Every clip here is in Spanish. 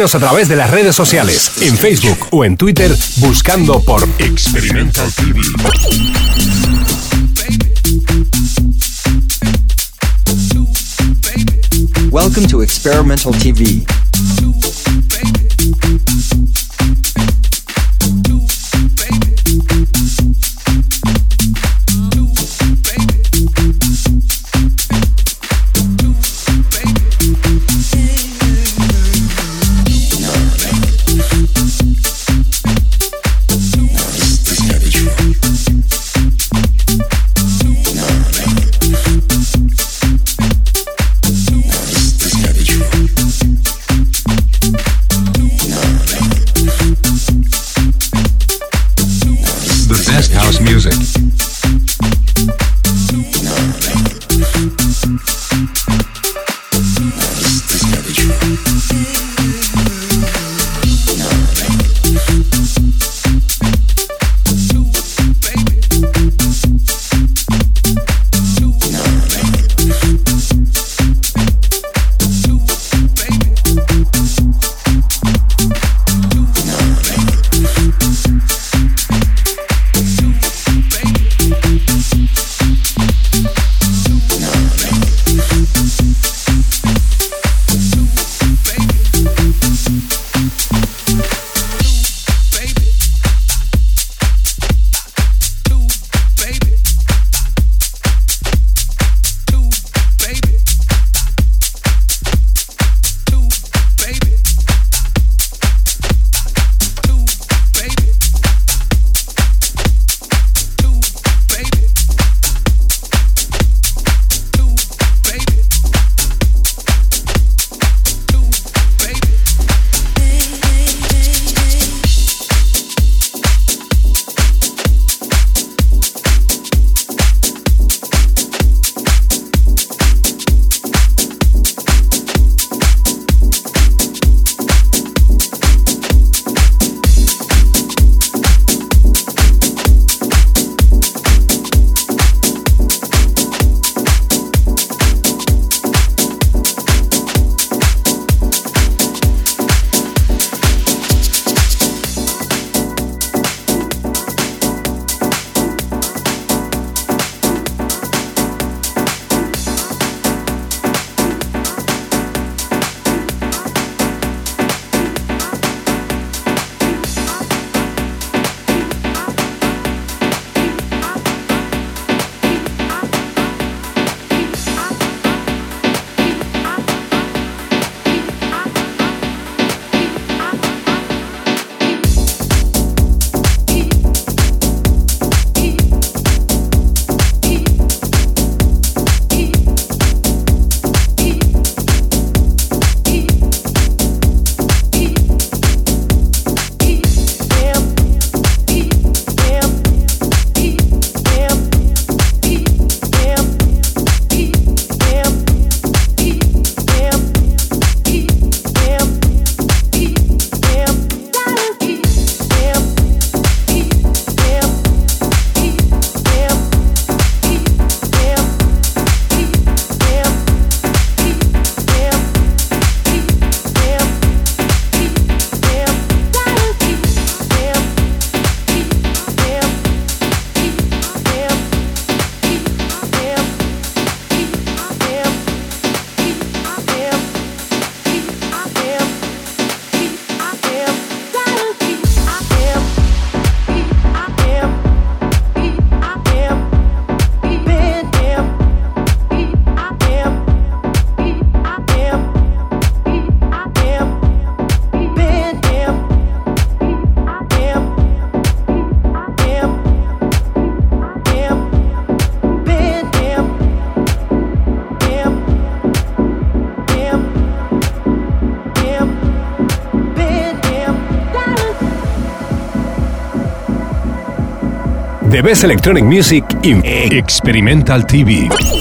A través de las redes sociales, en Facebook o en Twitter, buscando por Experimental TV. Welcome to Experimental TV. Electronic Music in Experimental TV.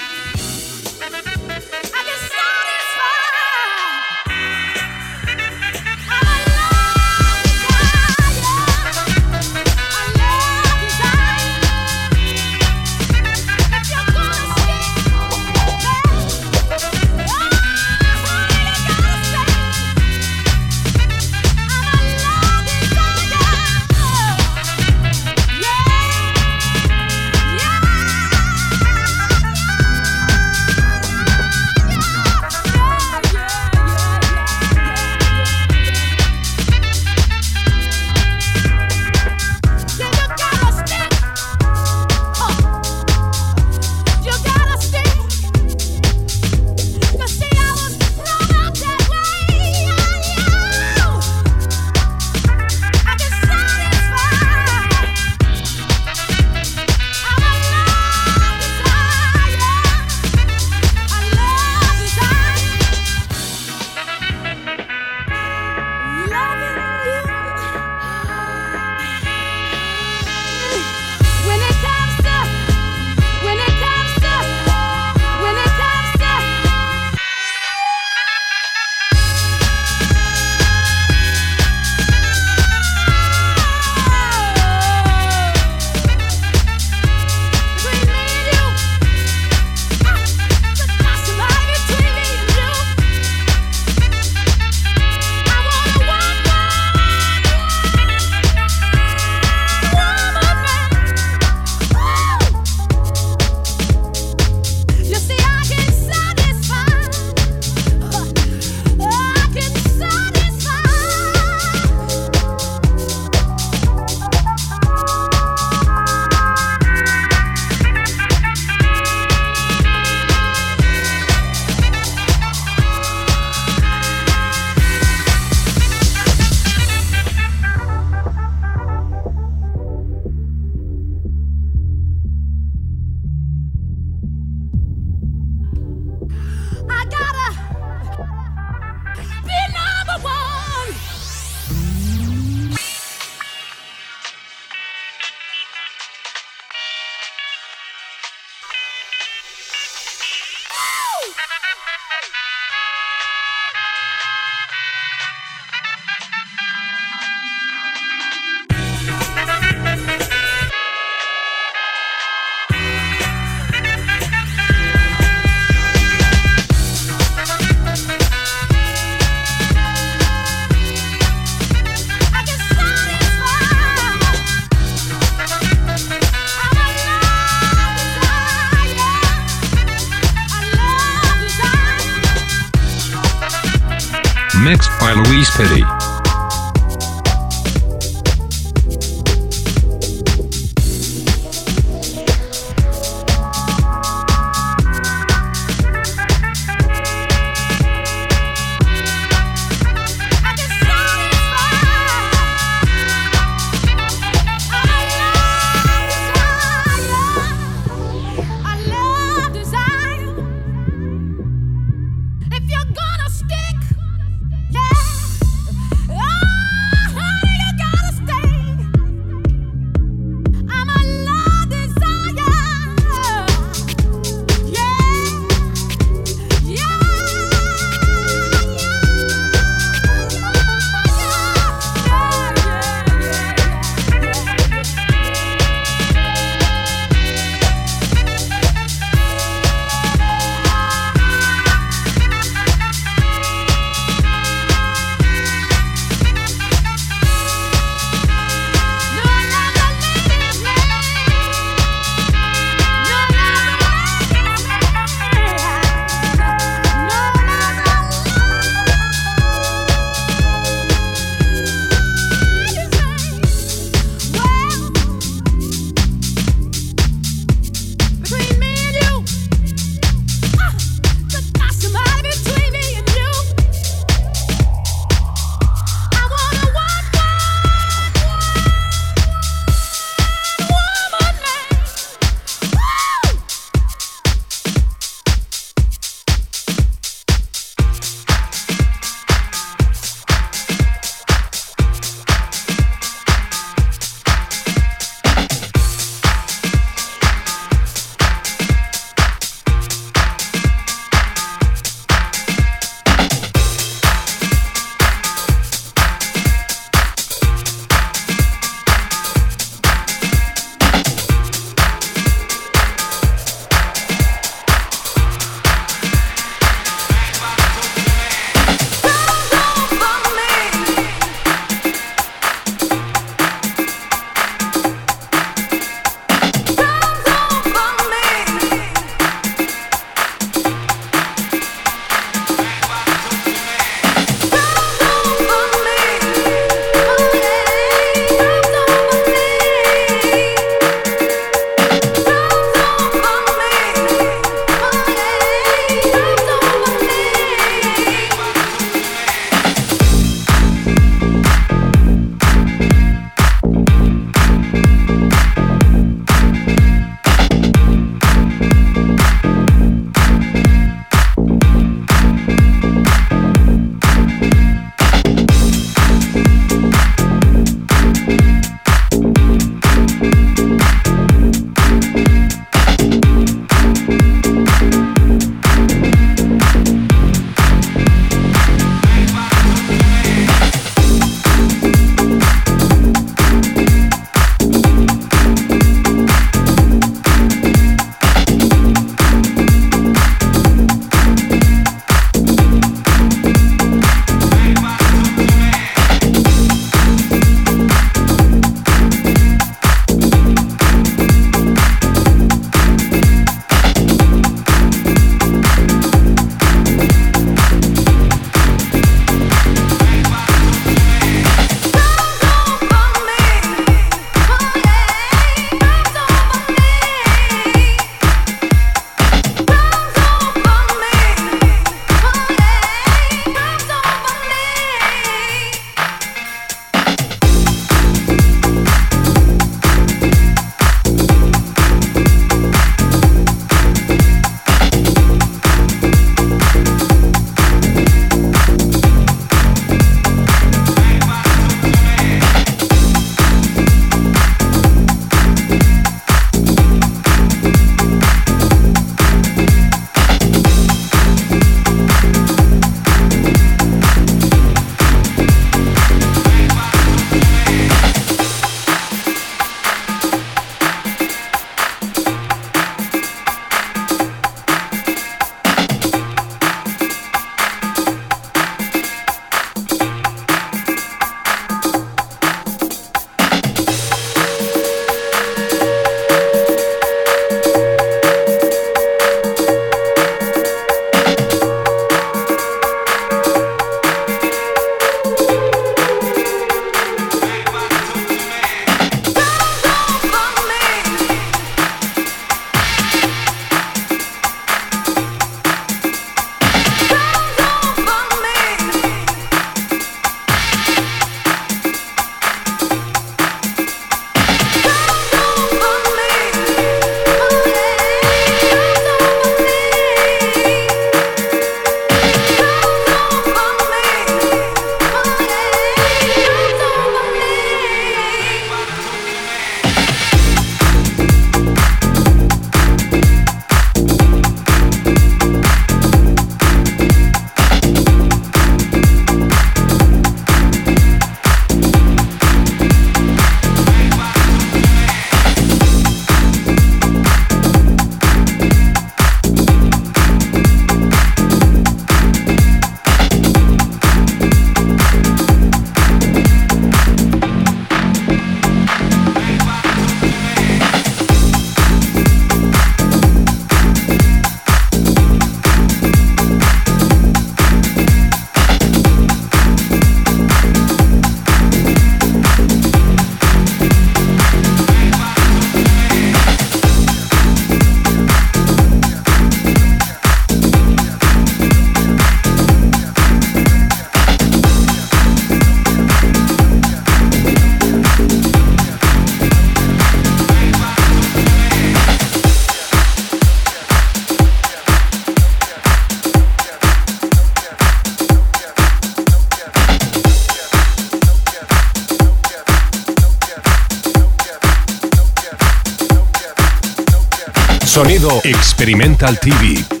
Experimental TV.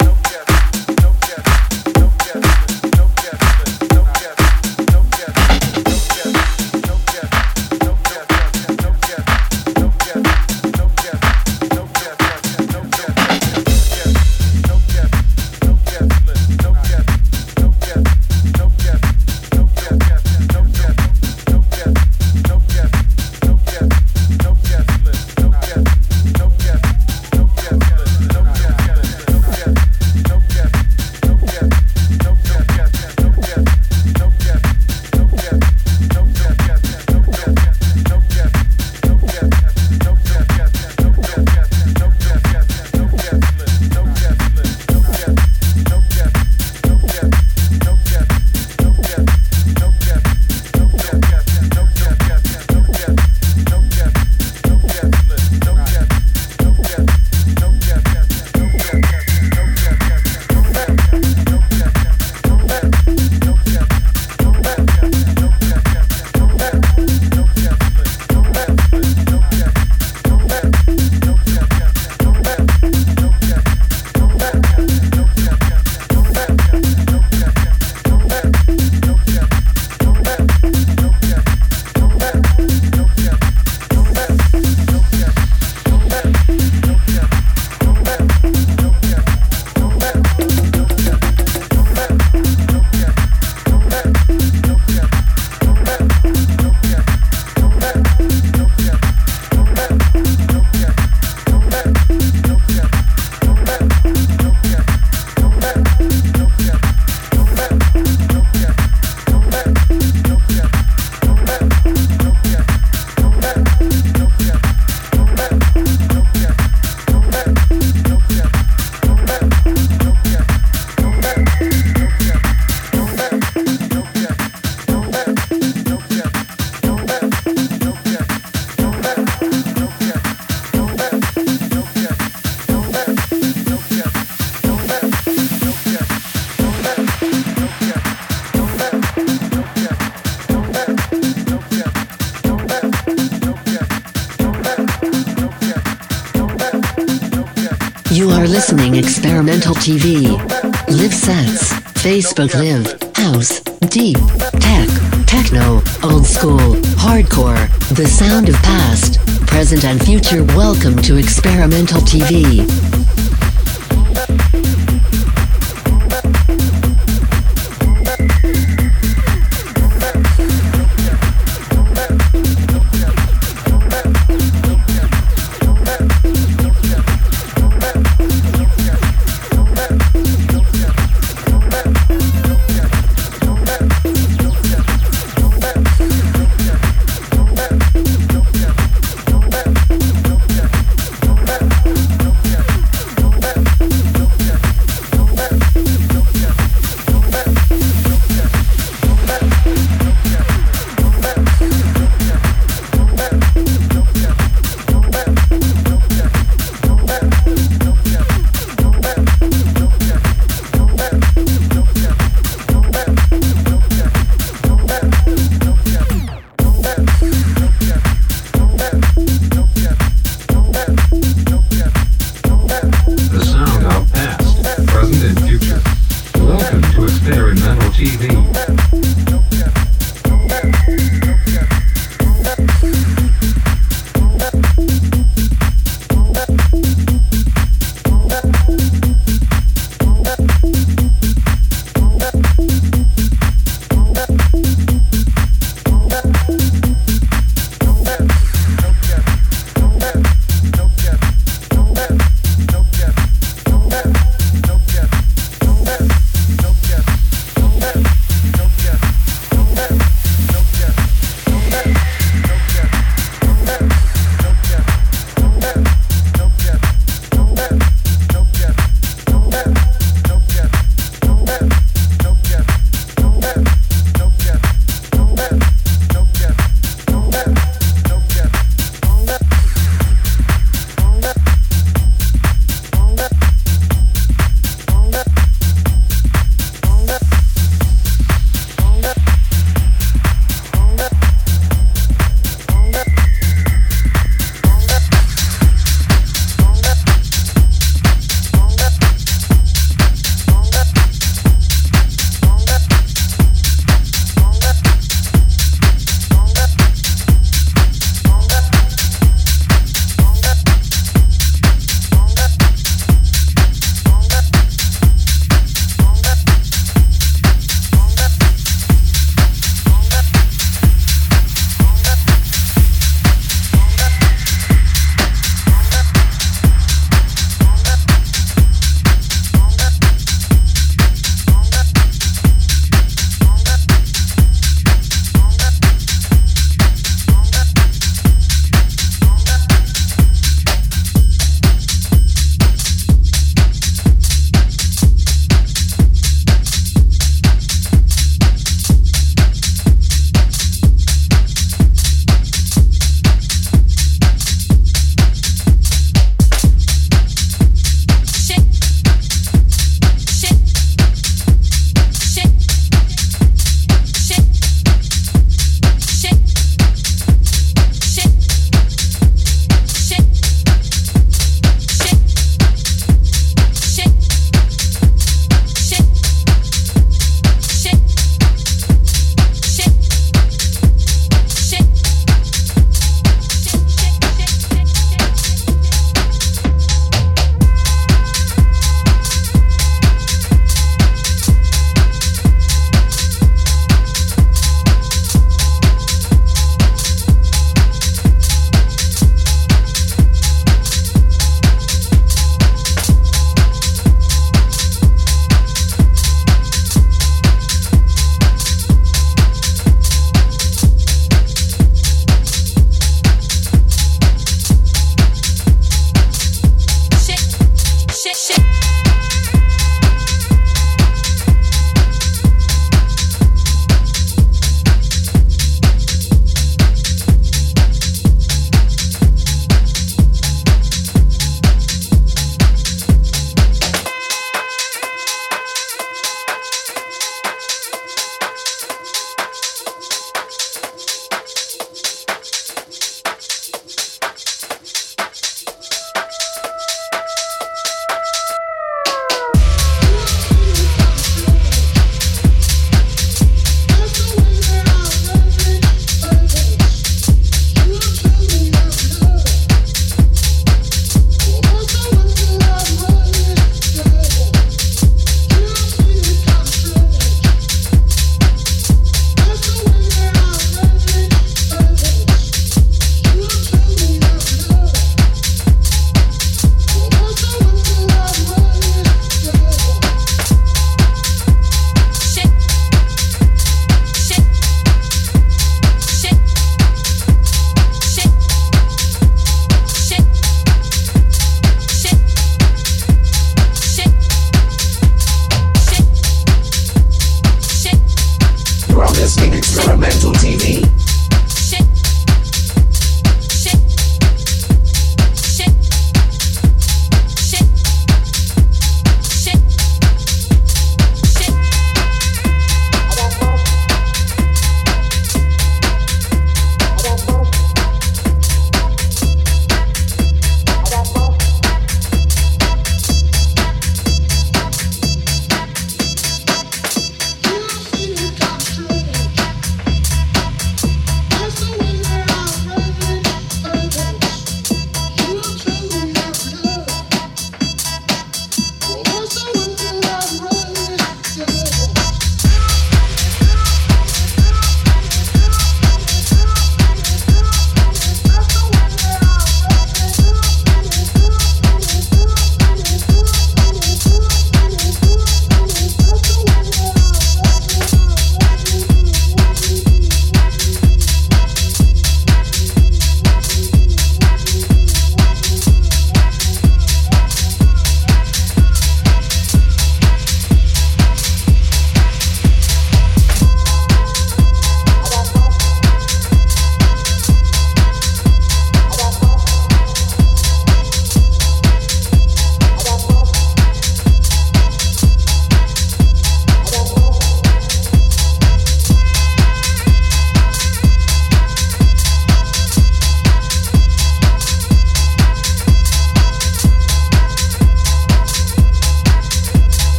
Facebook Live. House. Deep. Tech. Techno. Old school. Hardcore. The sound of past, present and future. Welcome to Experimental TV.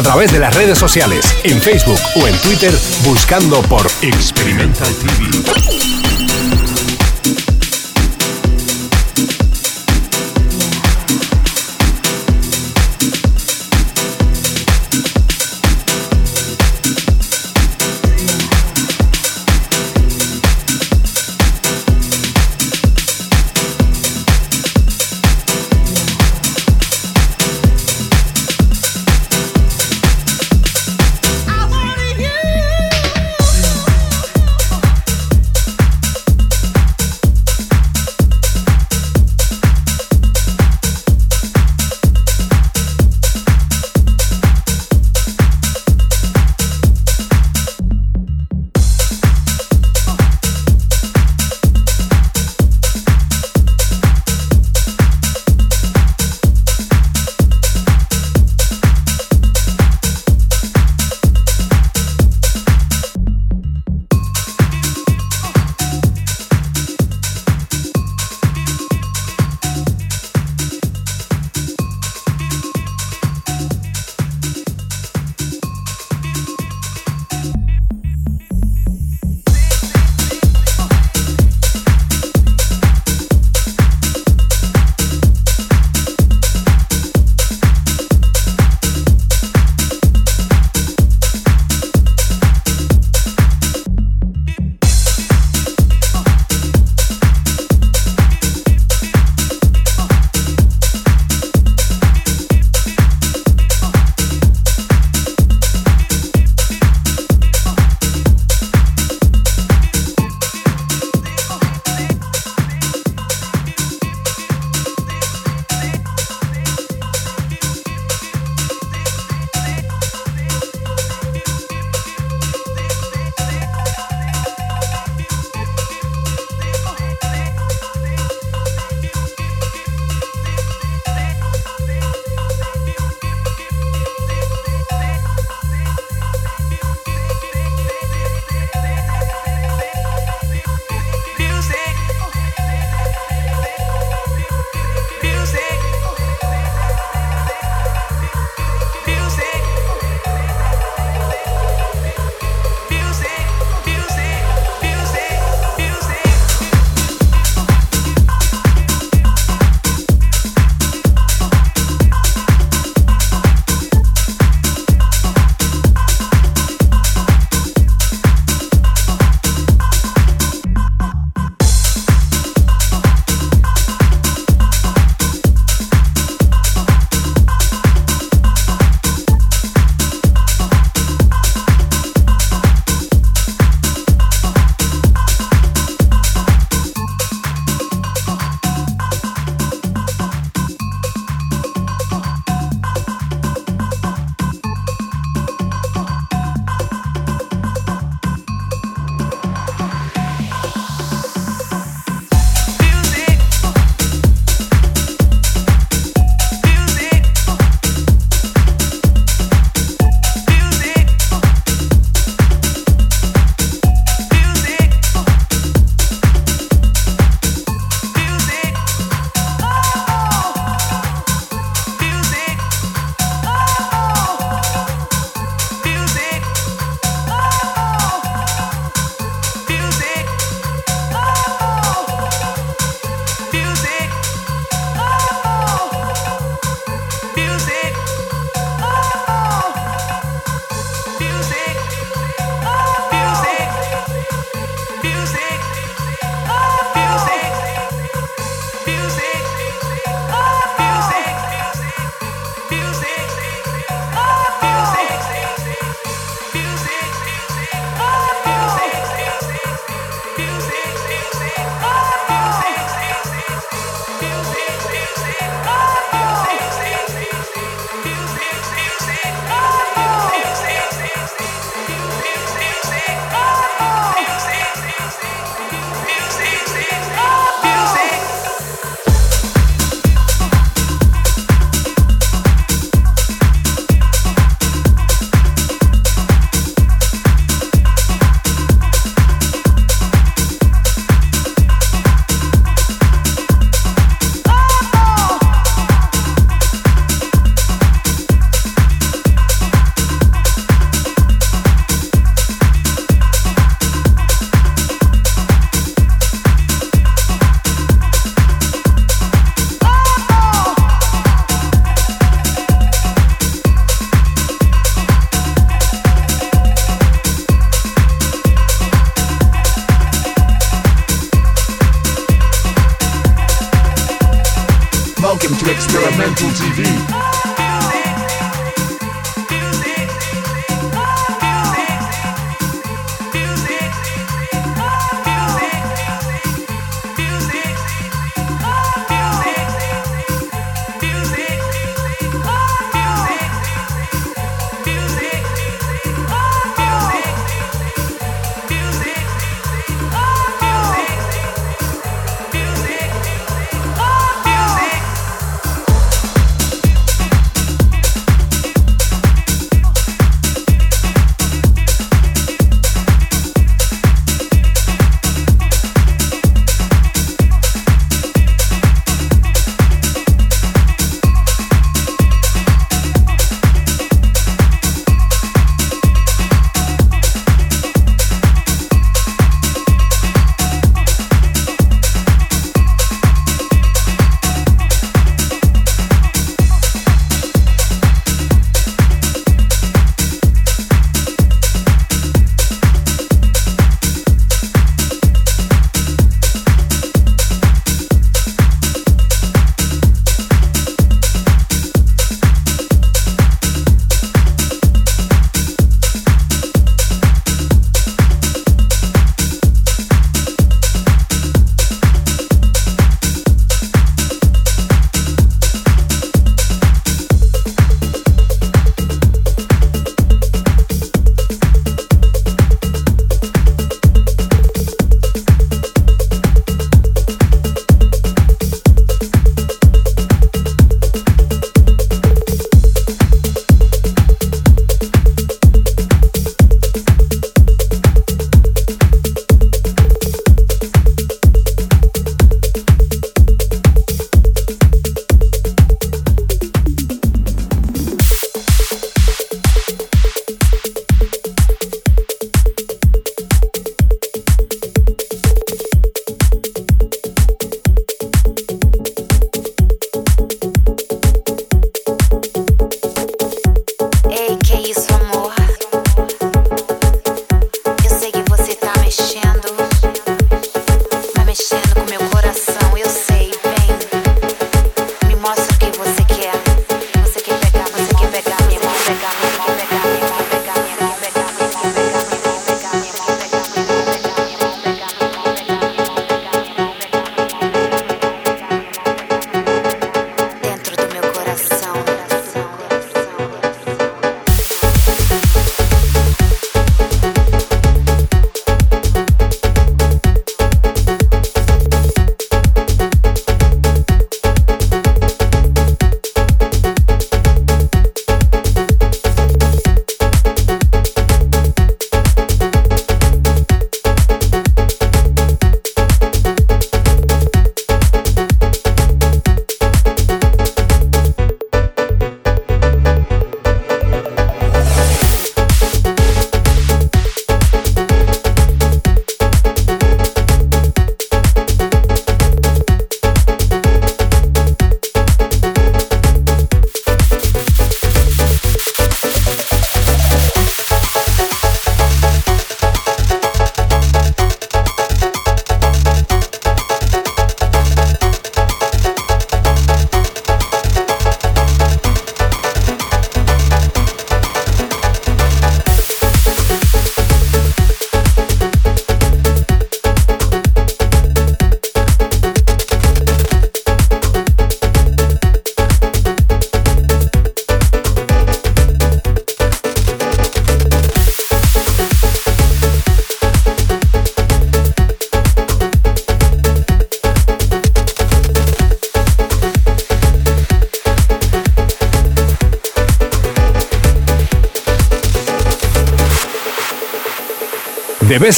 A través de las redes sociales, en Facebook o en Twitter, buscando por Experimental TV.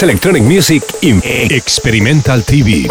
Electronic Music in Experimental TV.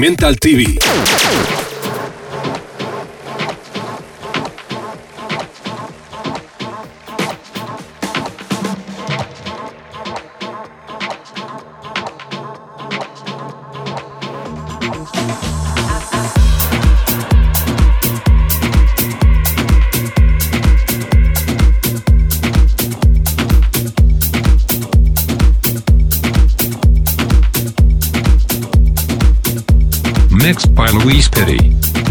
Experimental TV. Mixed by Louise Petty.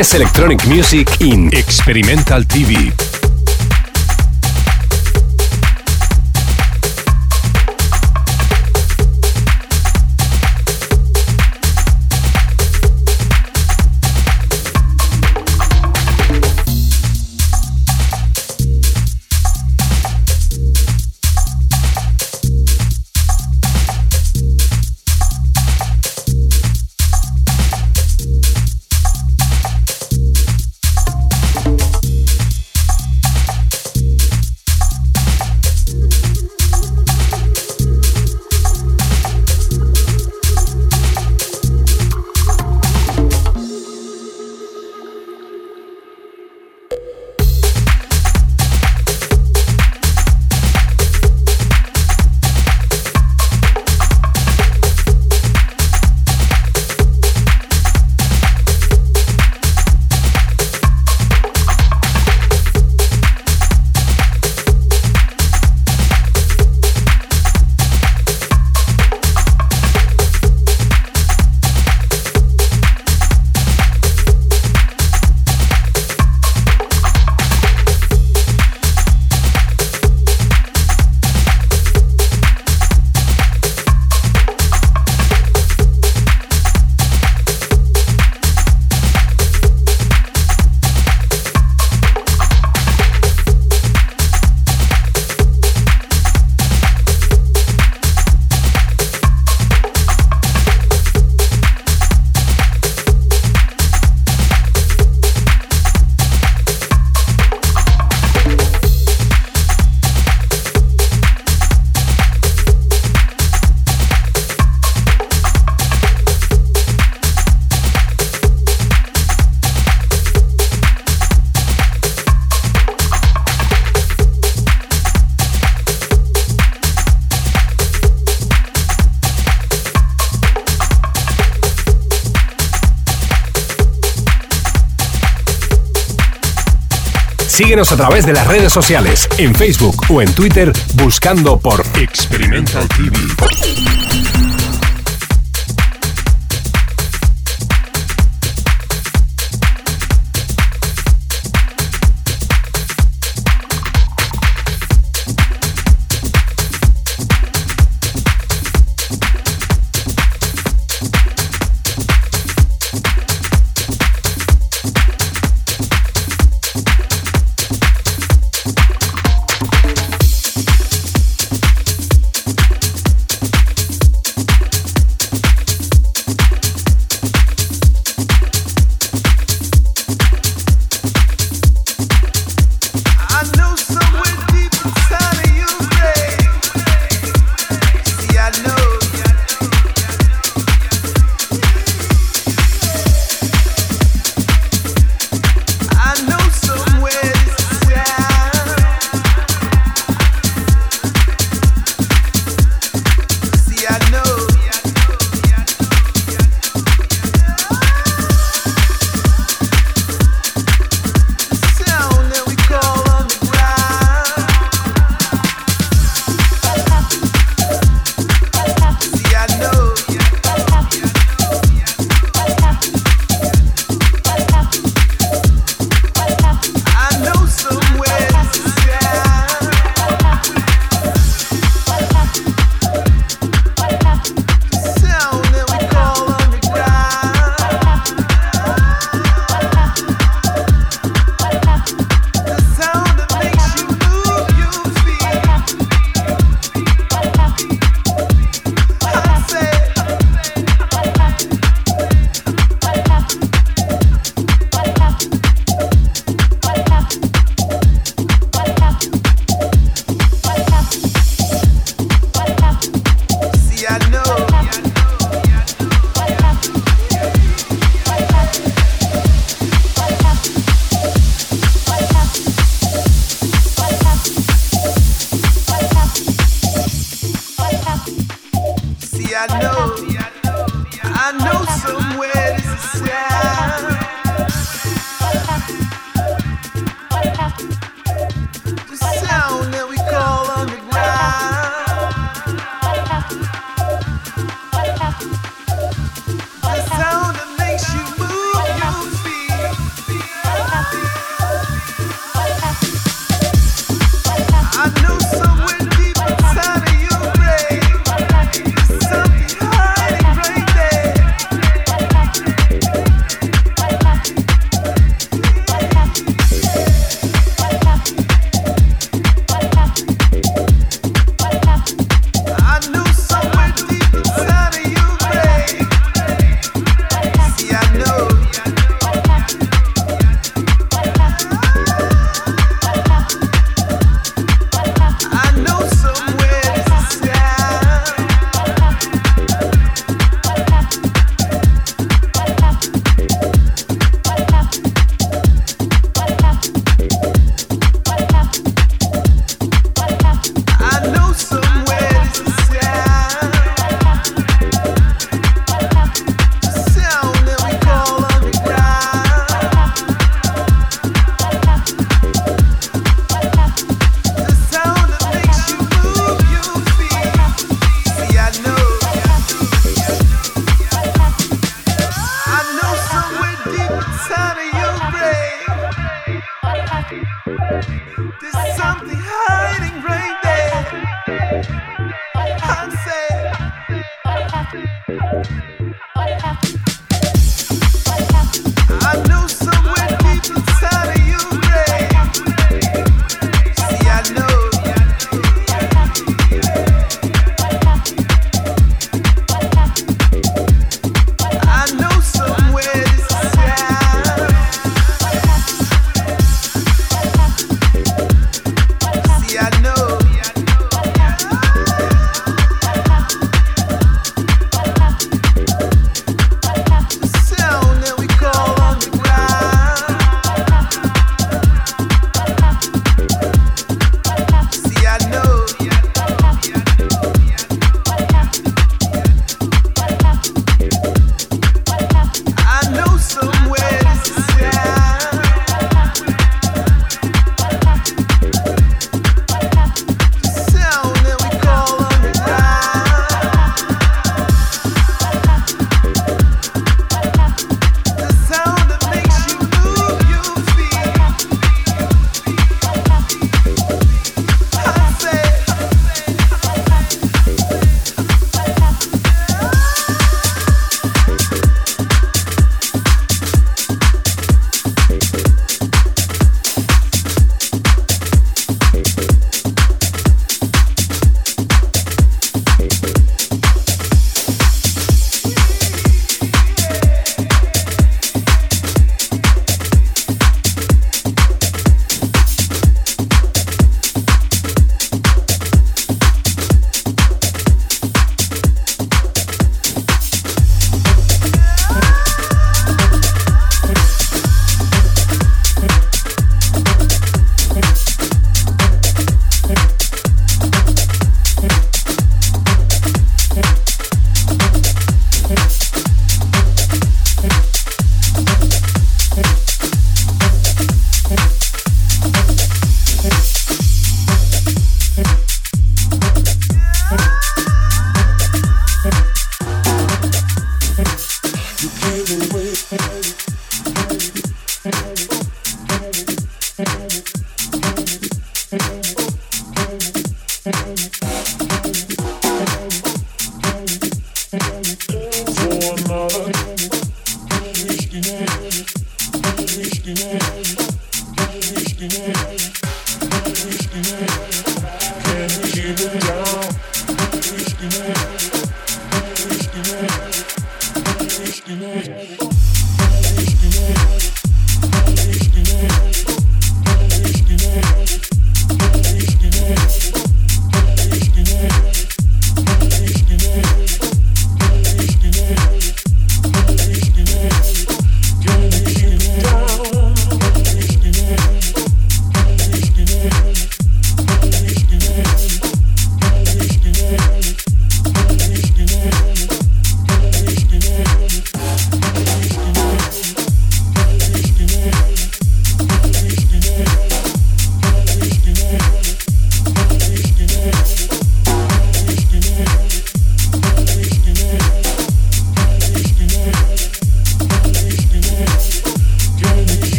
Best electronic music in experimental TV. Síguenos a través de las redes sociales, en Facebook o en Twitter, buscando por Experimental TV.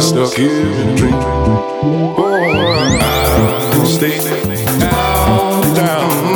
get stuck here in a dream. Oh, I'll stay down, down.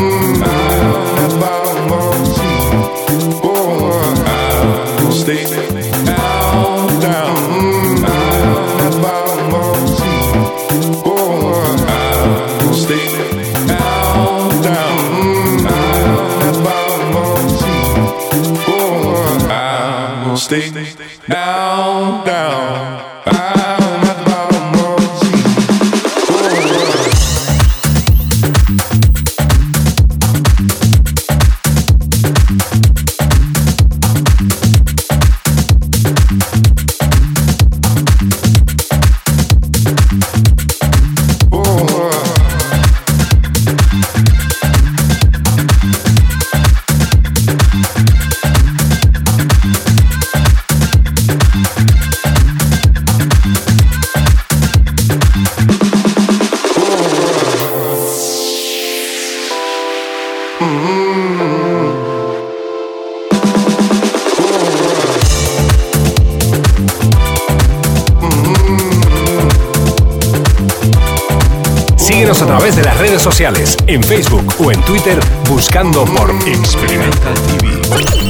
Twitter buscando por Experimental TV.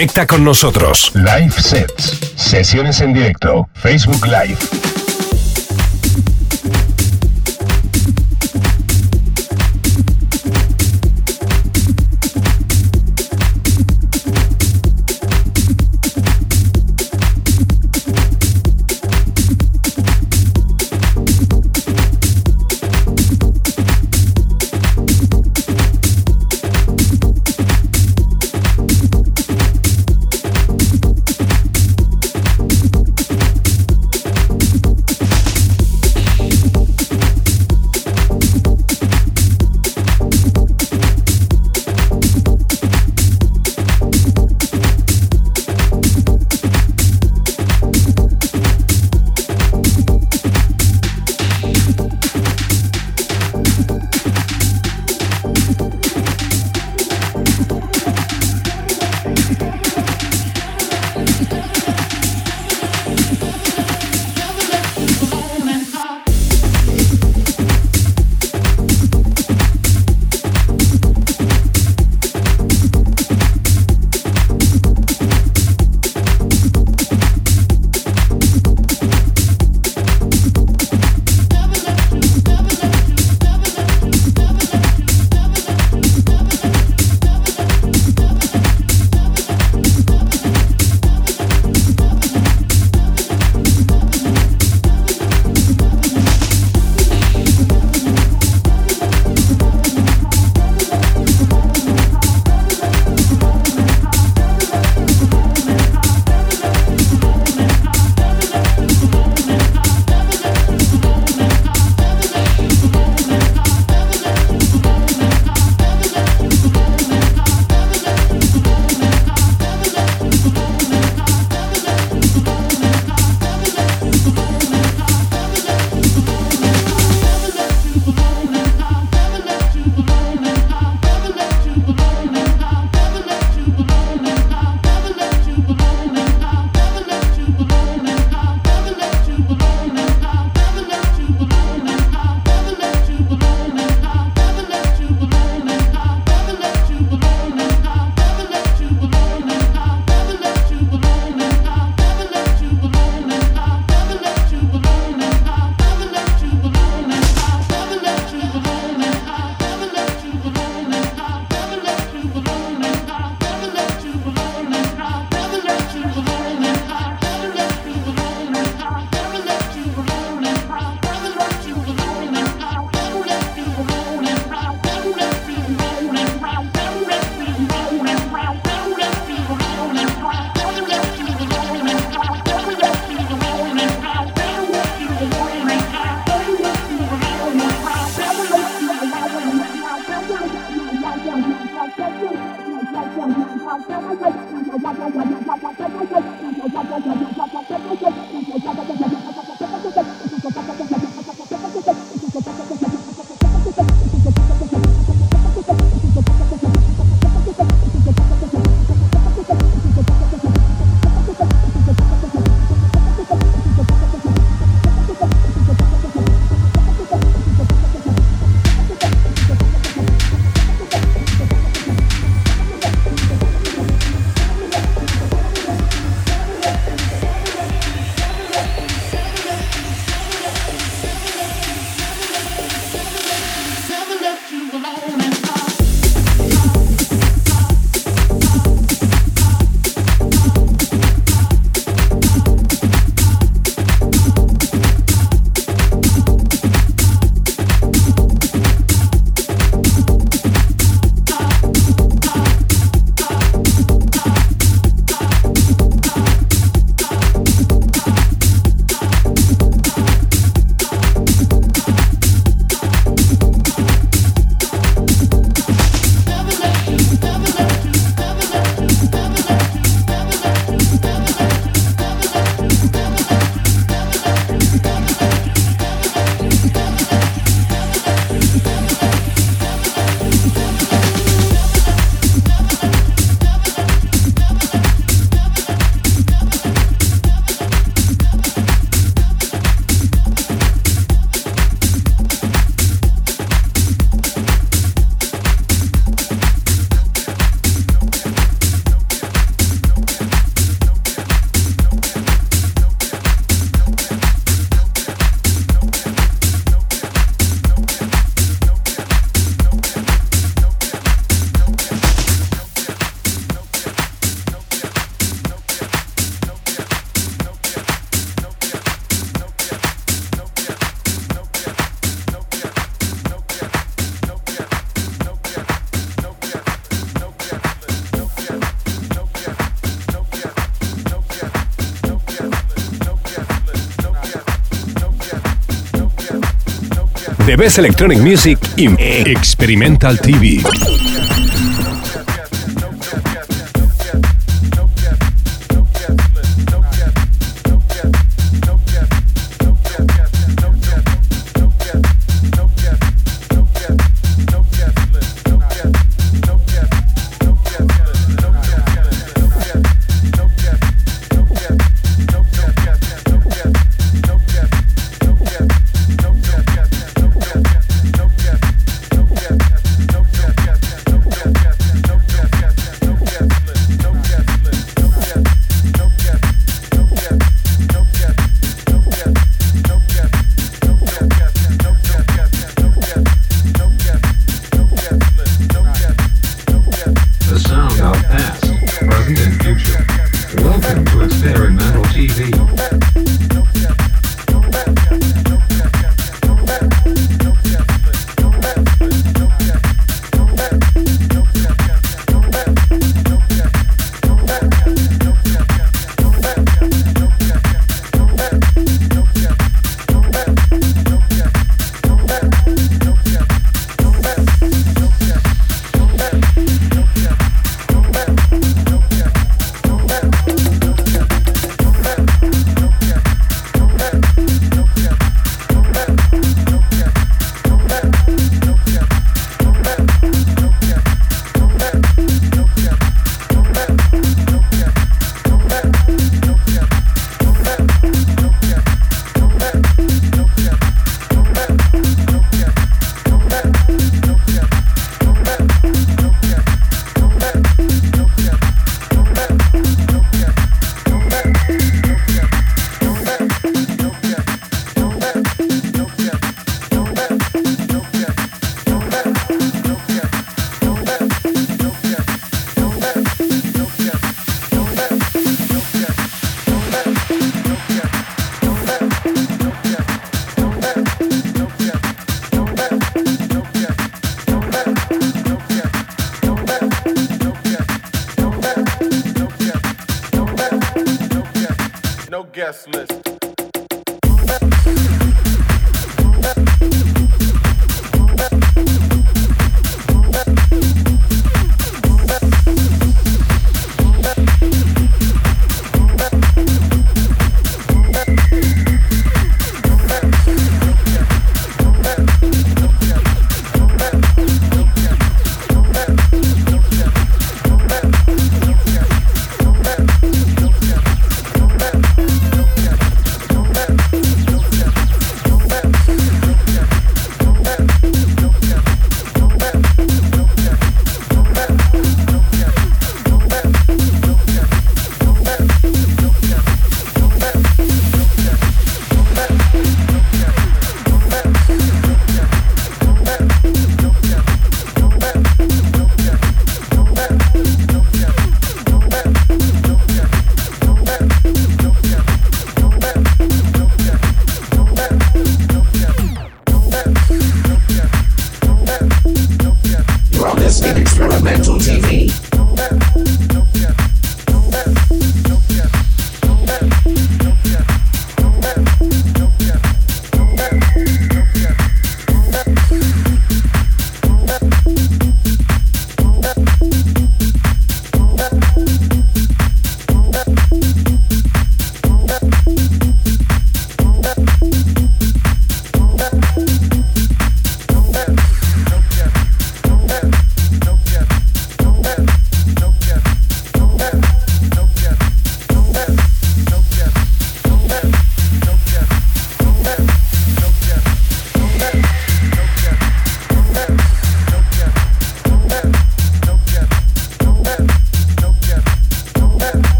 Conecta con nosotros. Live Sets. Sesiones en directo. Facebook Live. Best Electronic Music in Experimental TV.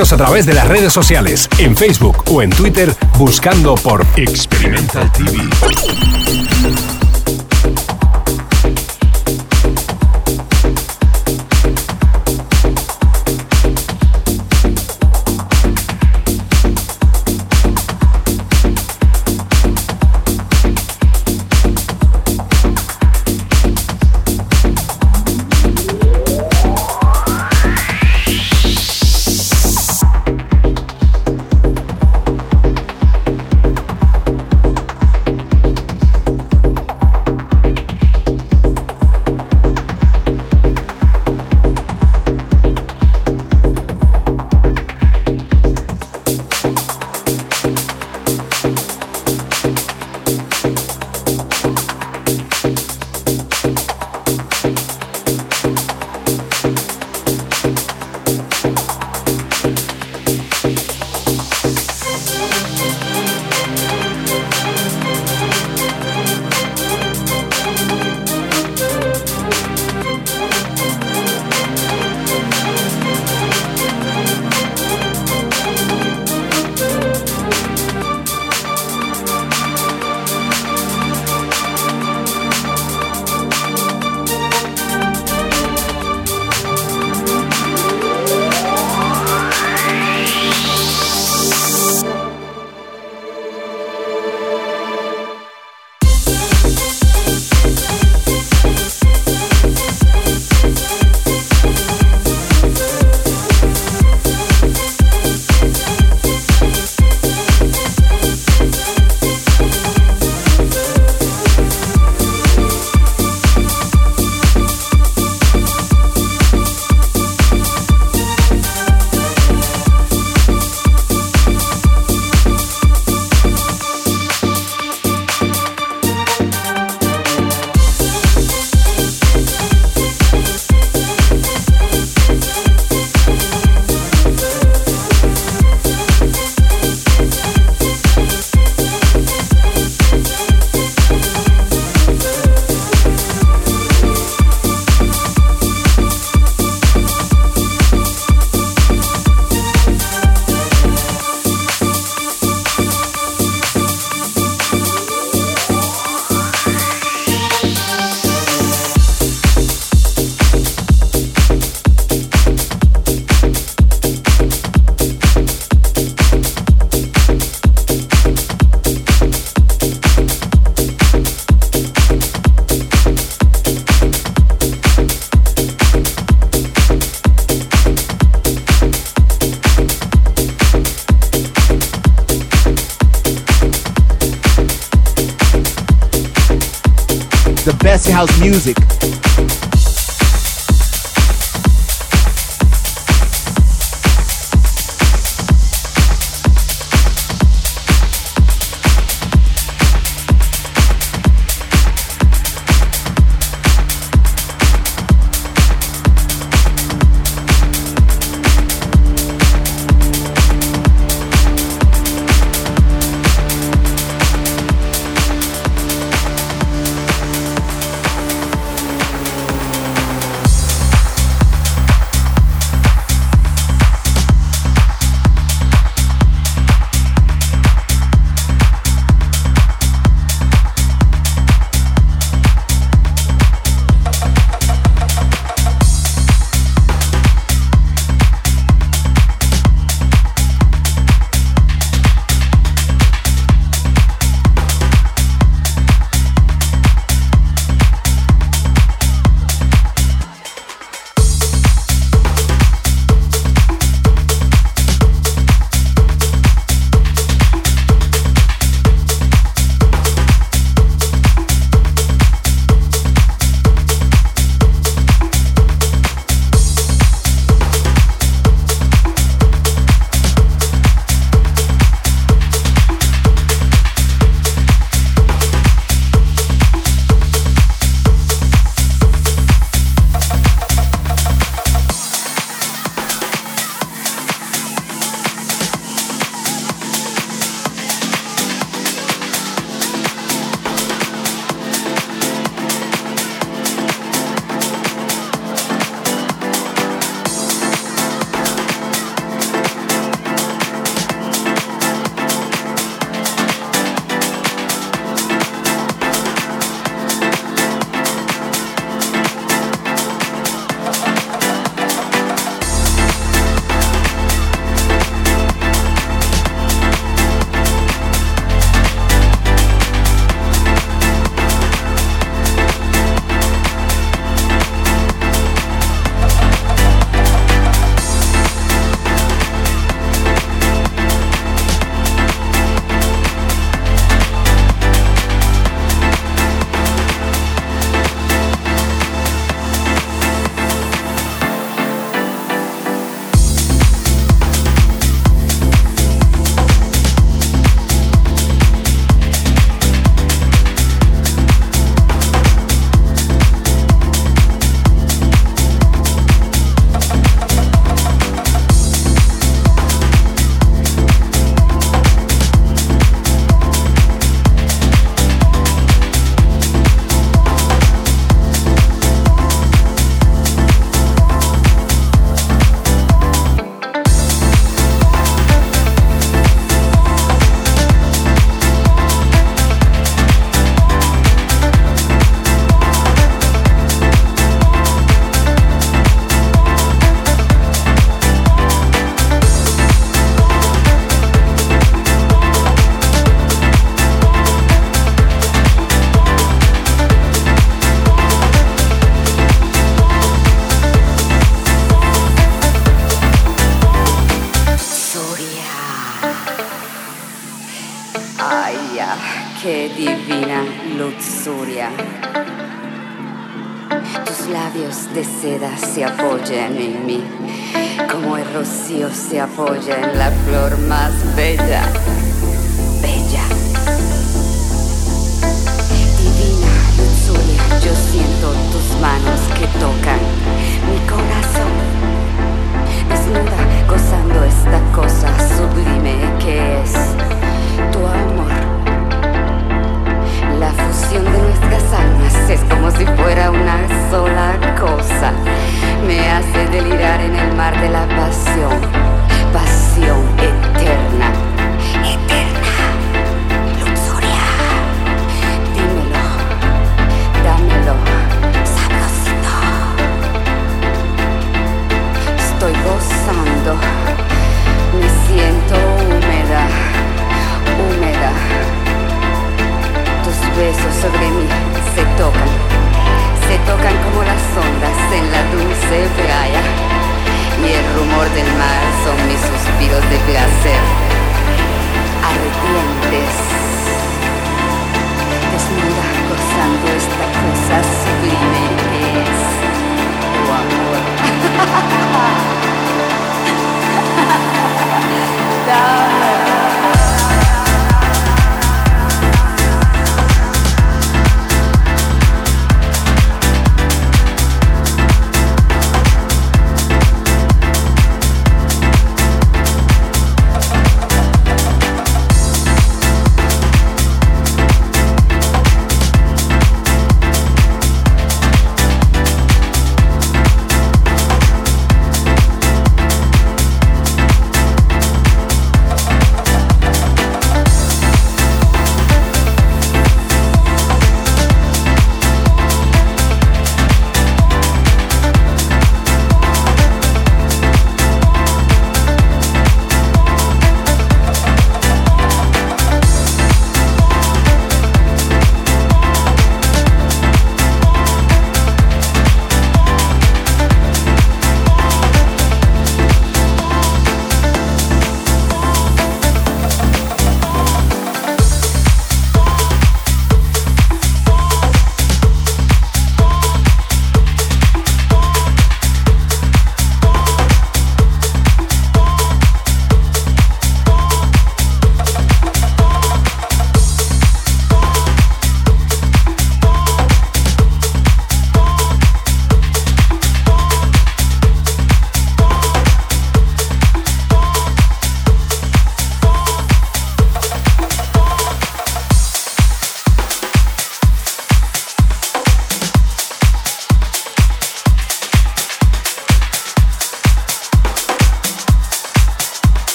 A través de las redes sociales, en Facebook o en Twitter, buscando por Experimental TV. House music.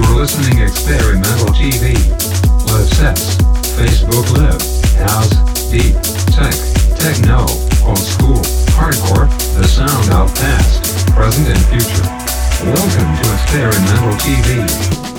Listening Experimental TV. Live sets, Facebook Live, House, Deep, Tech, Techno, Old School, Hardcore, the sound of past, present and future. Welcome to Experimental TV.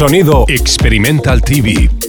Sonido Experimental TV.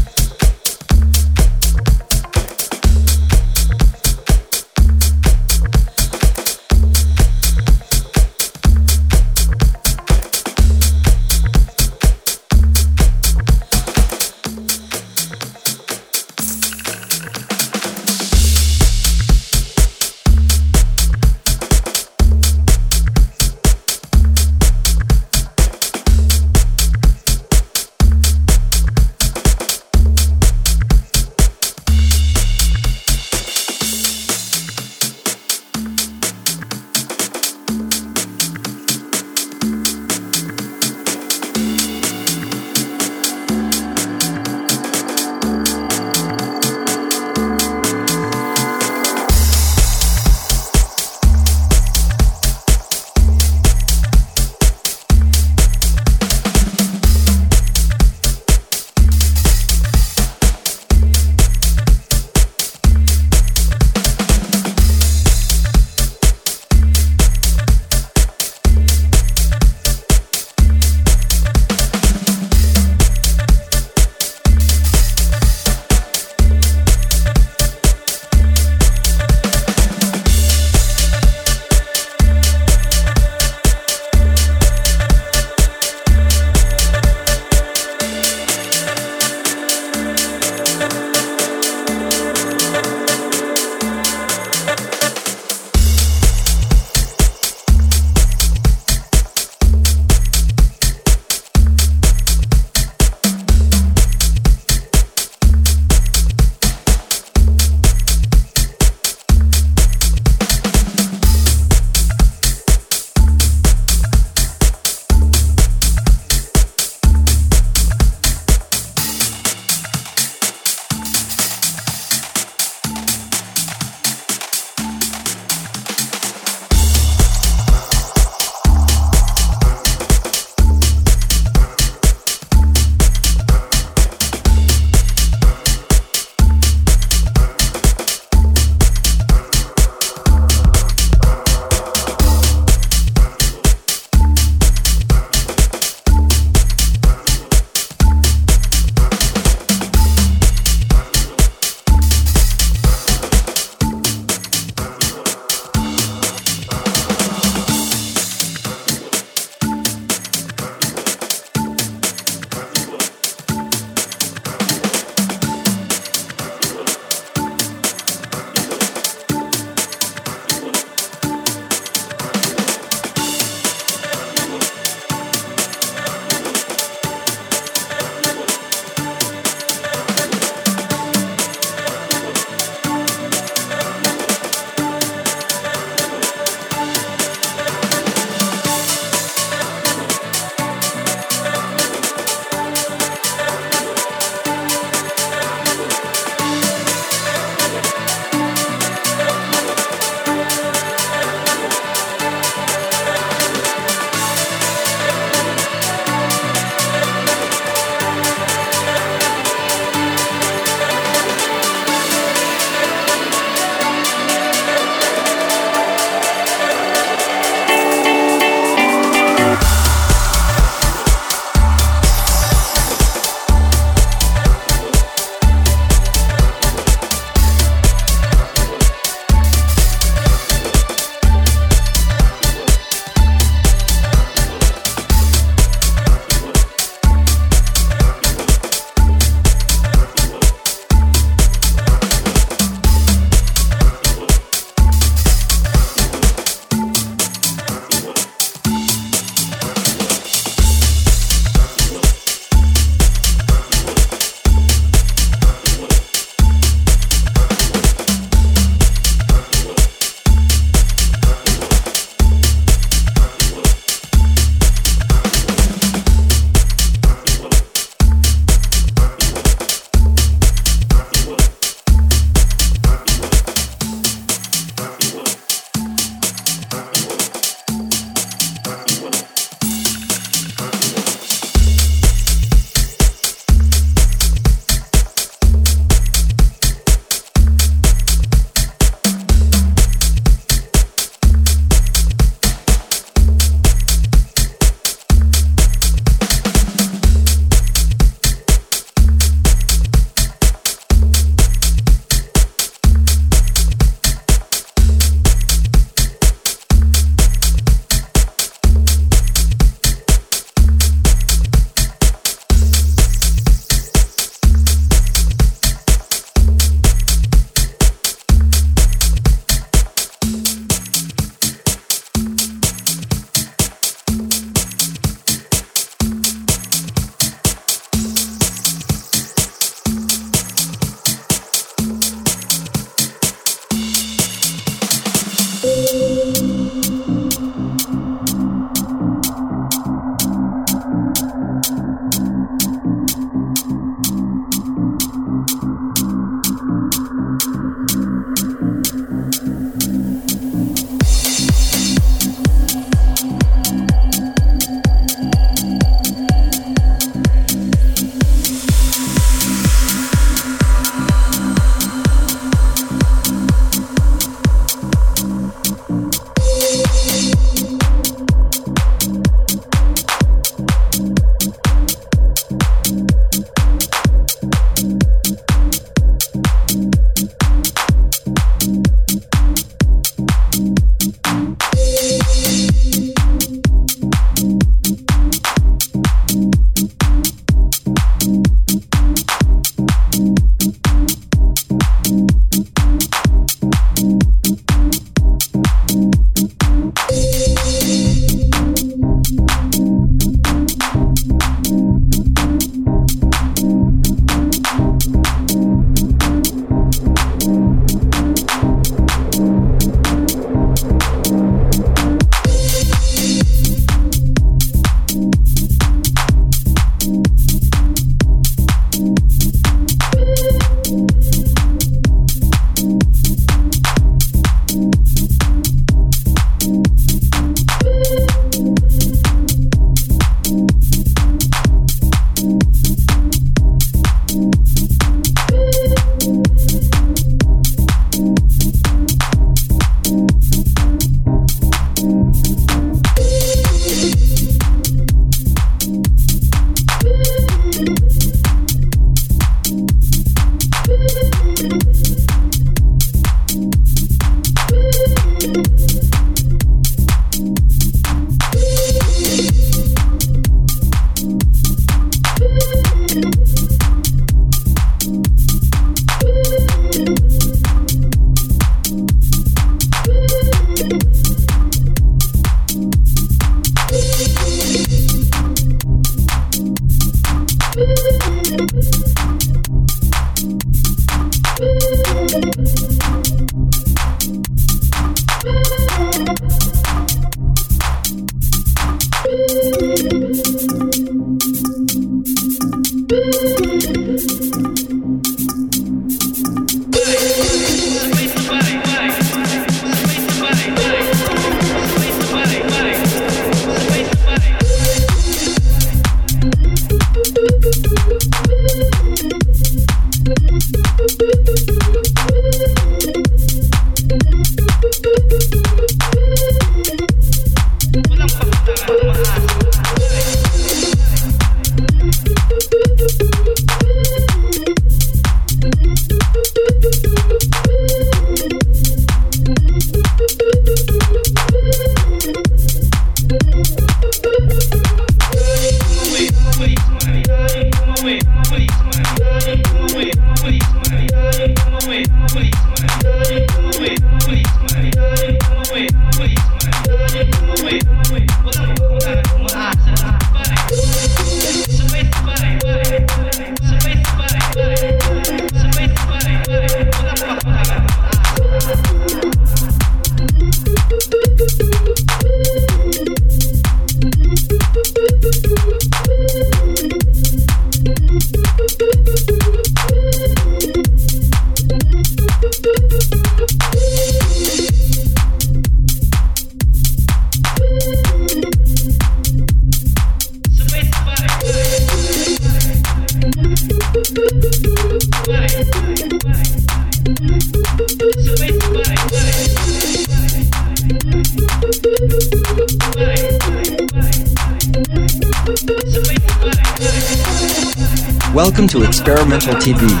Experimental TV.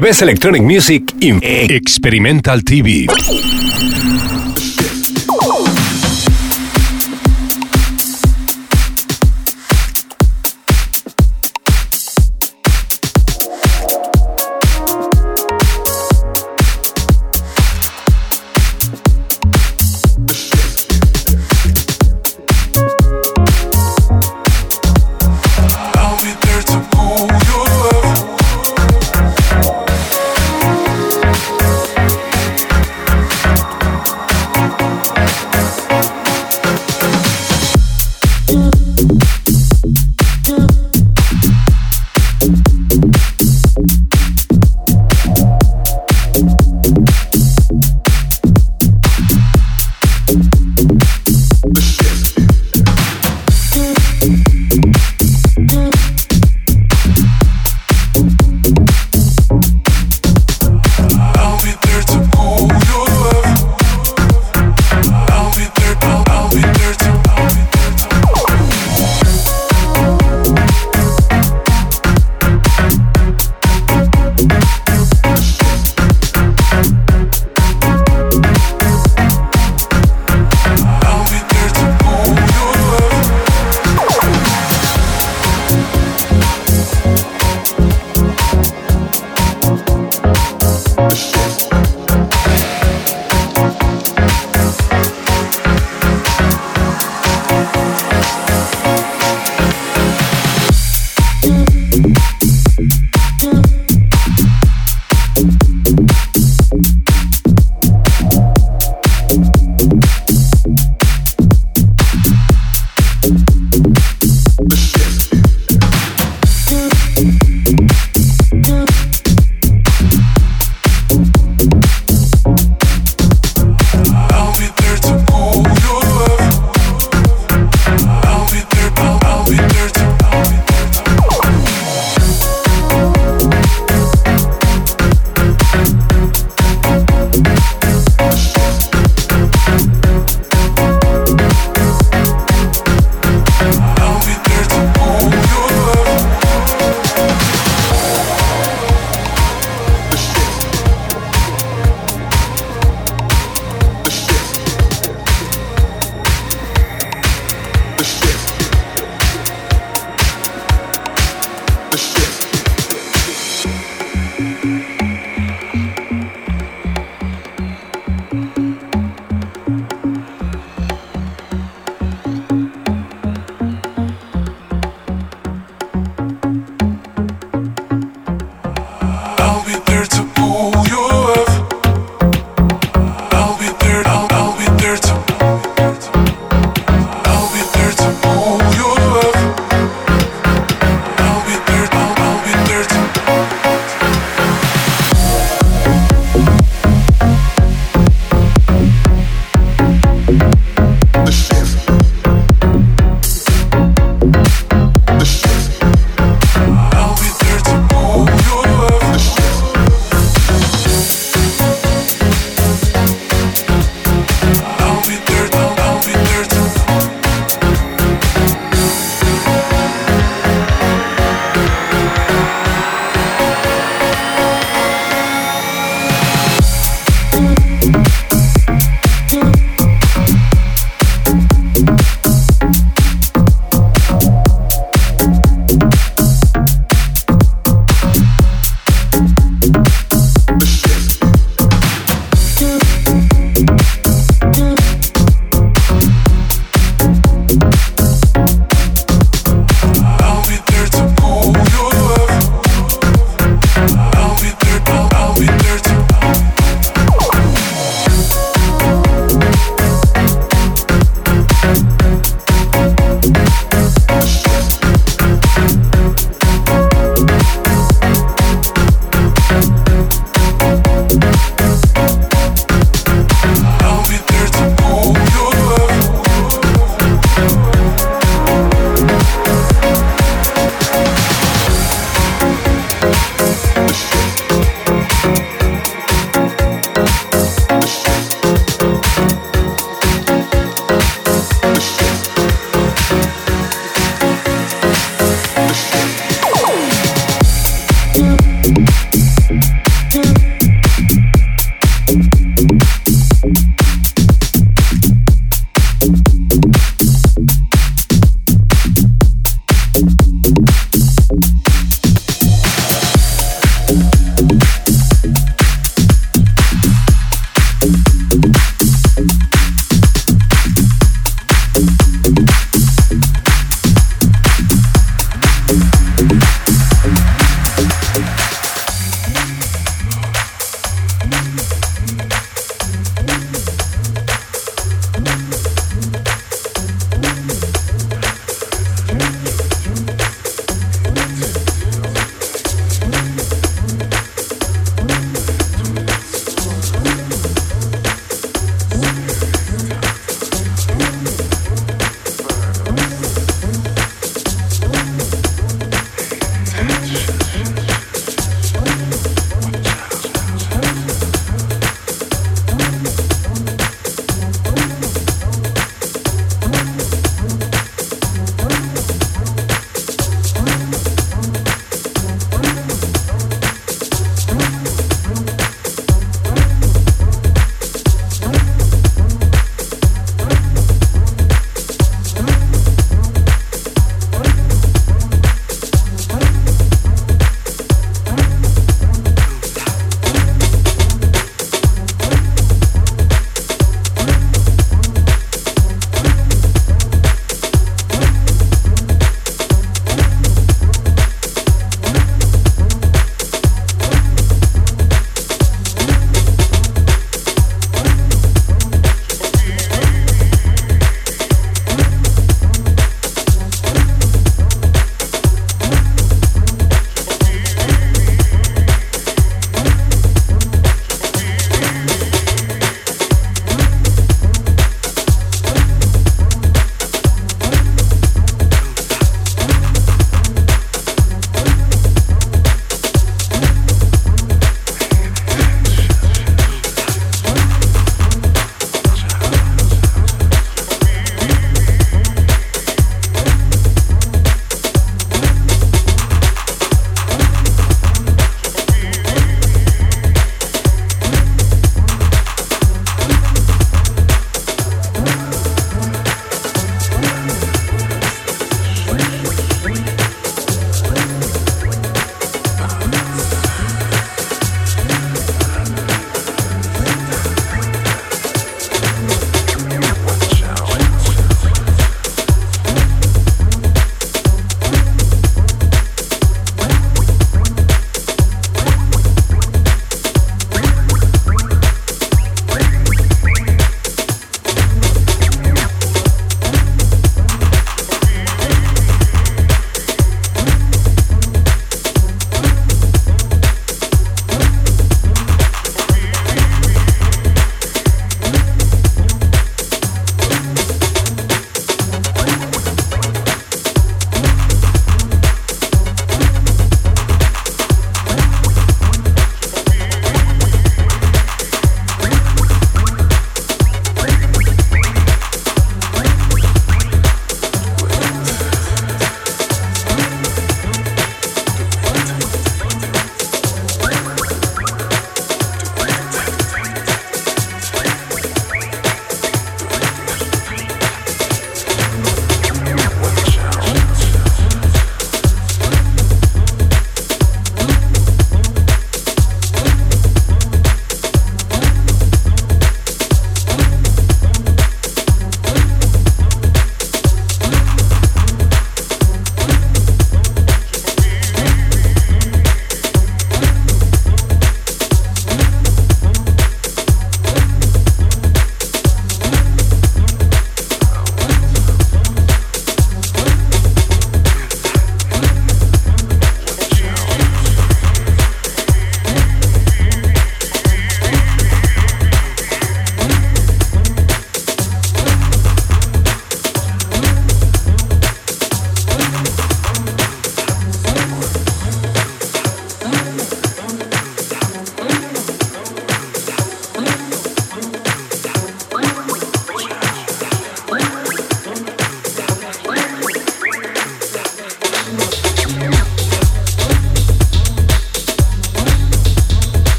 The Best Electronic Music in Experimental TV.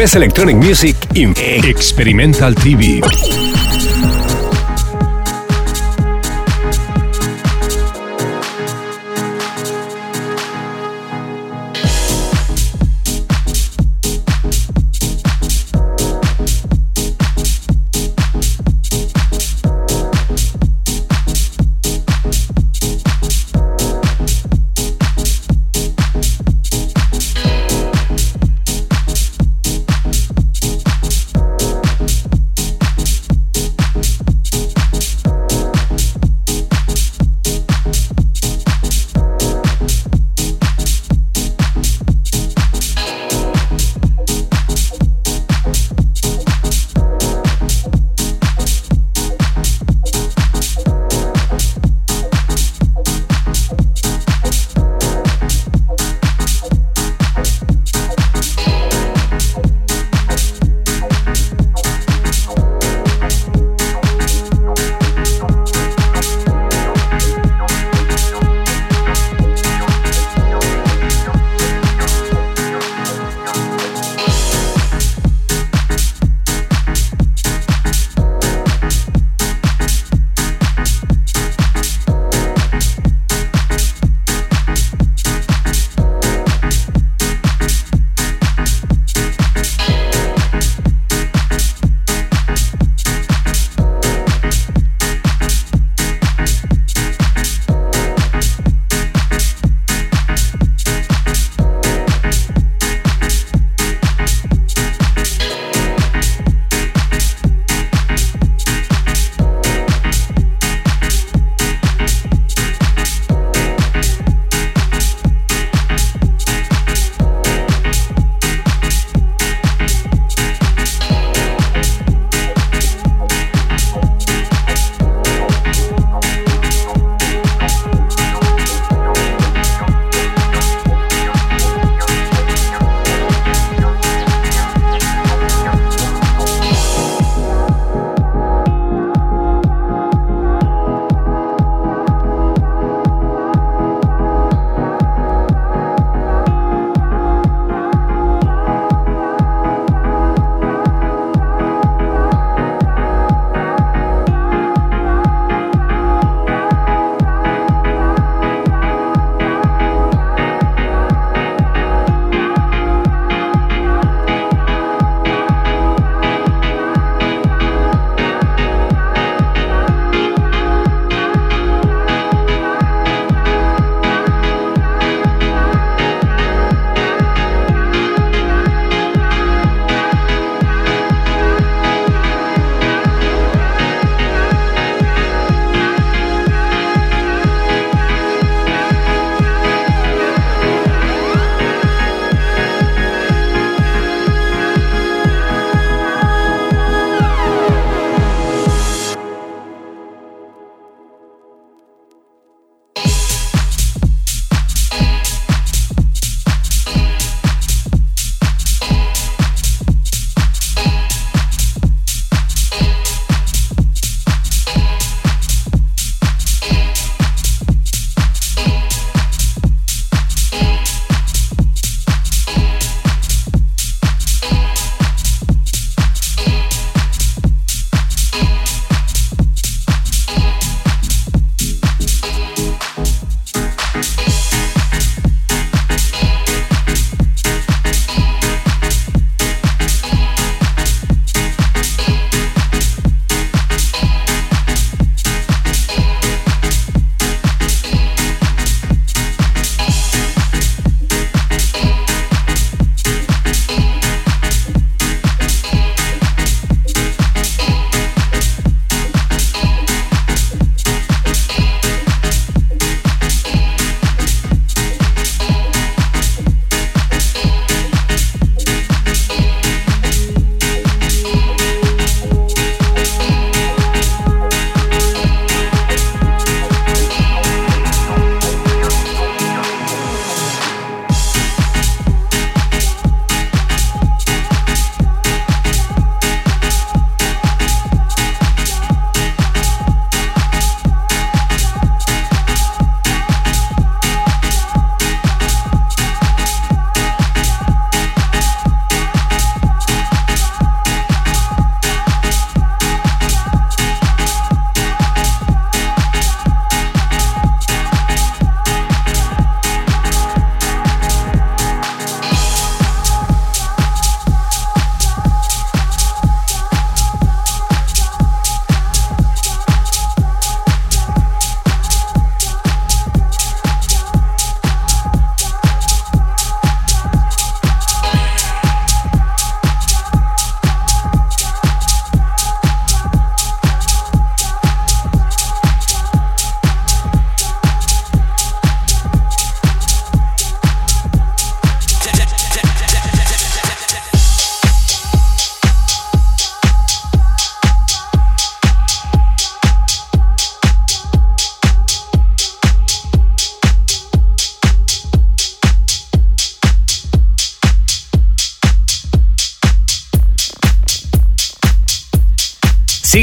Best Electronic Music in Experimental TV.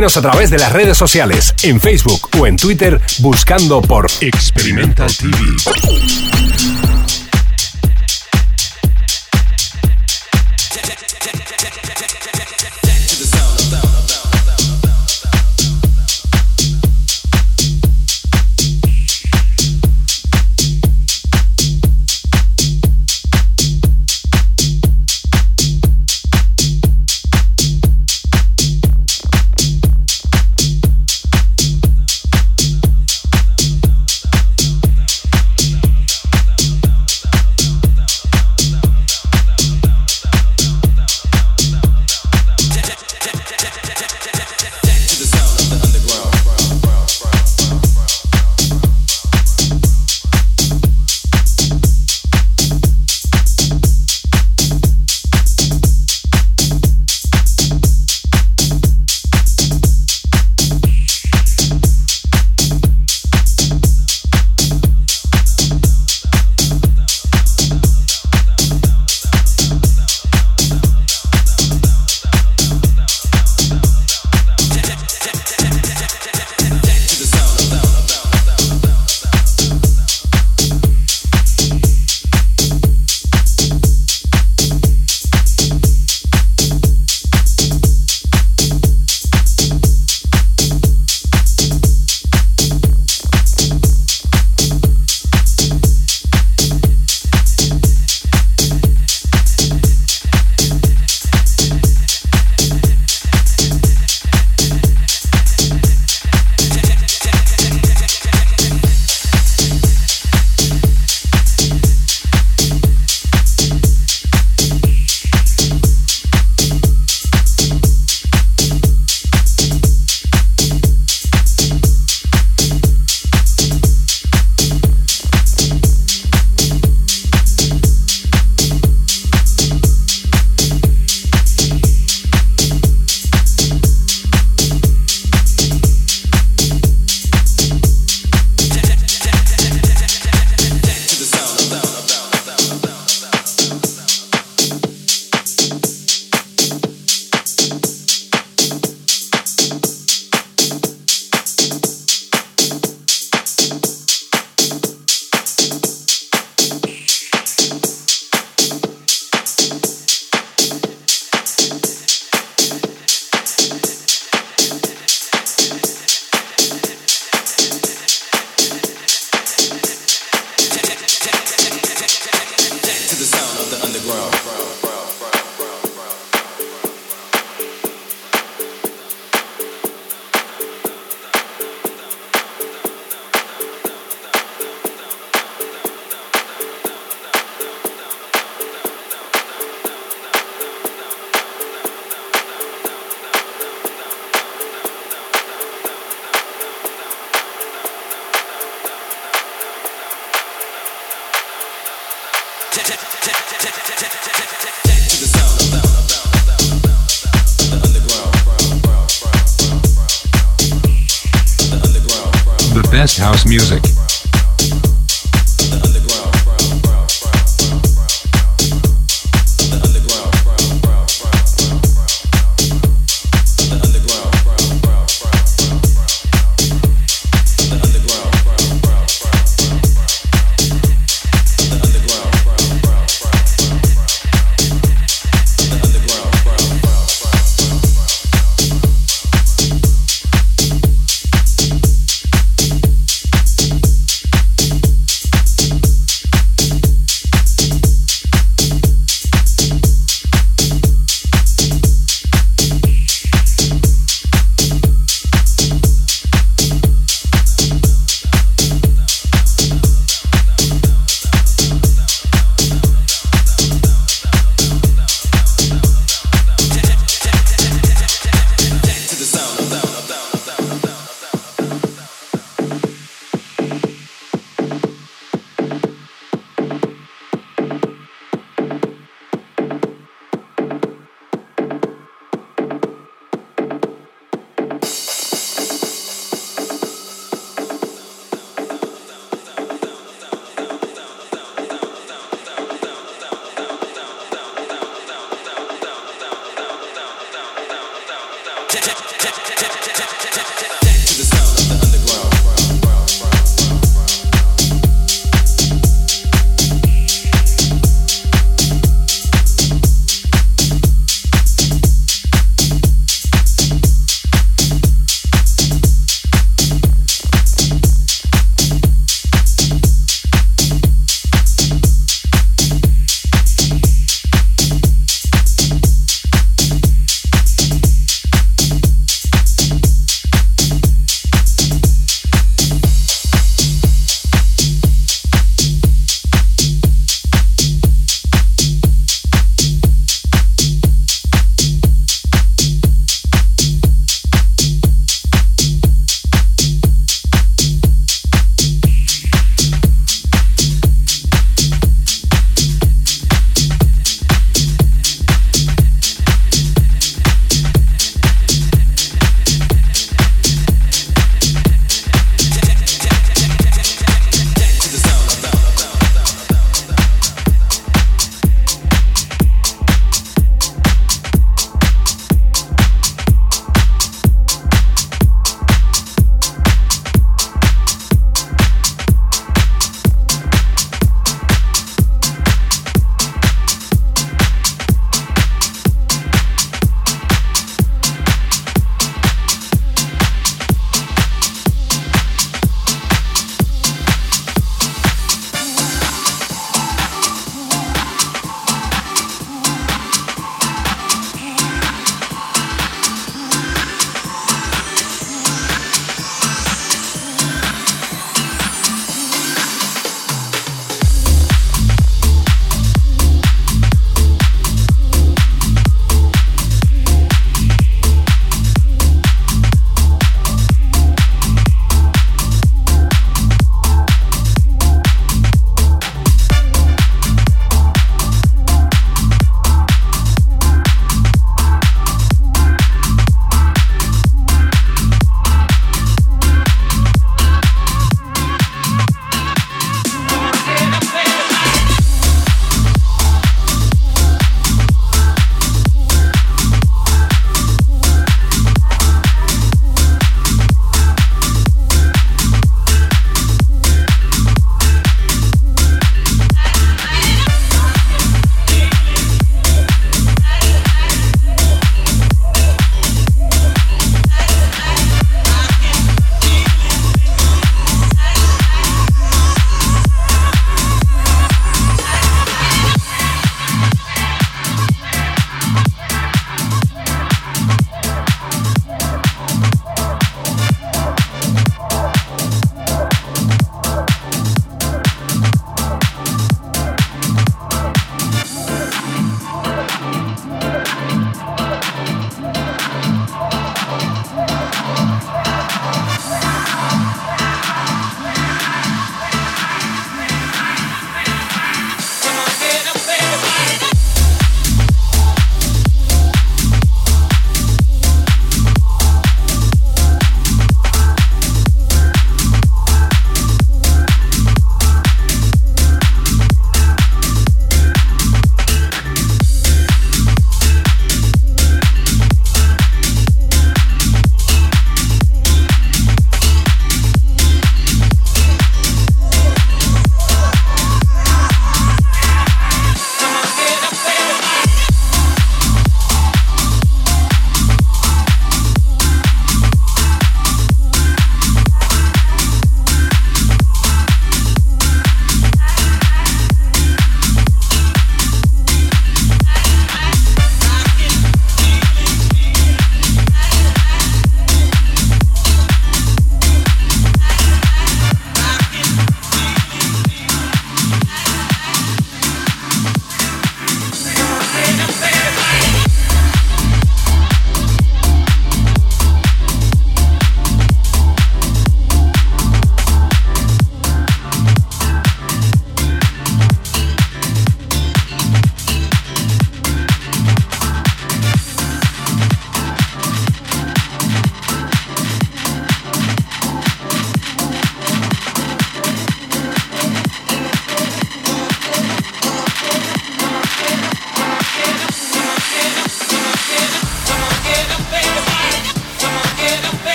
A través de las redes sociales, en Facebook o en Twitter, buscando por Experimental TV.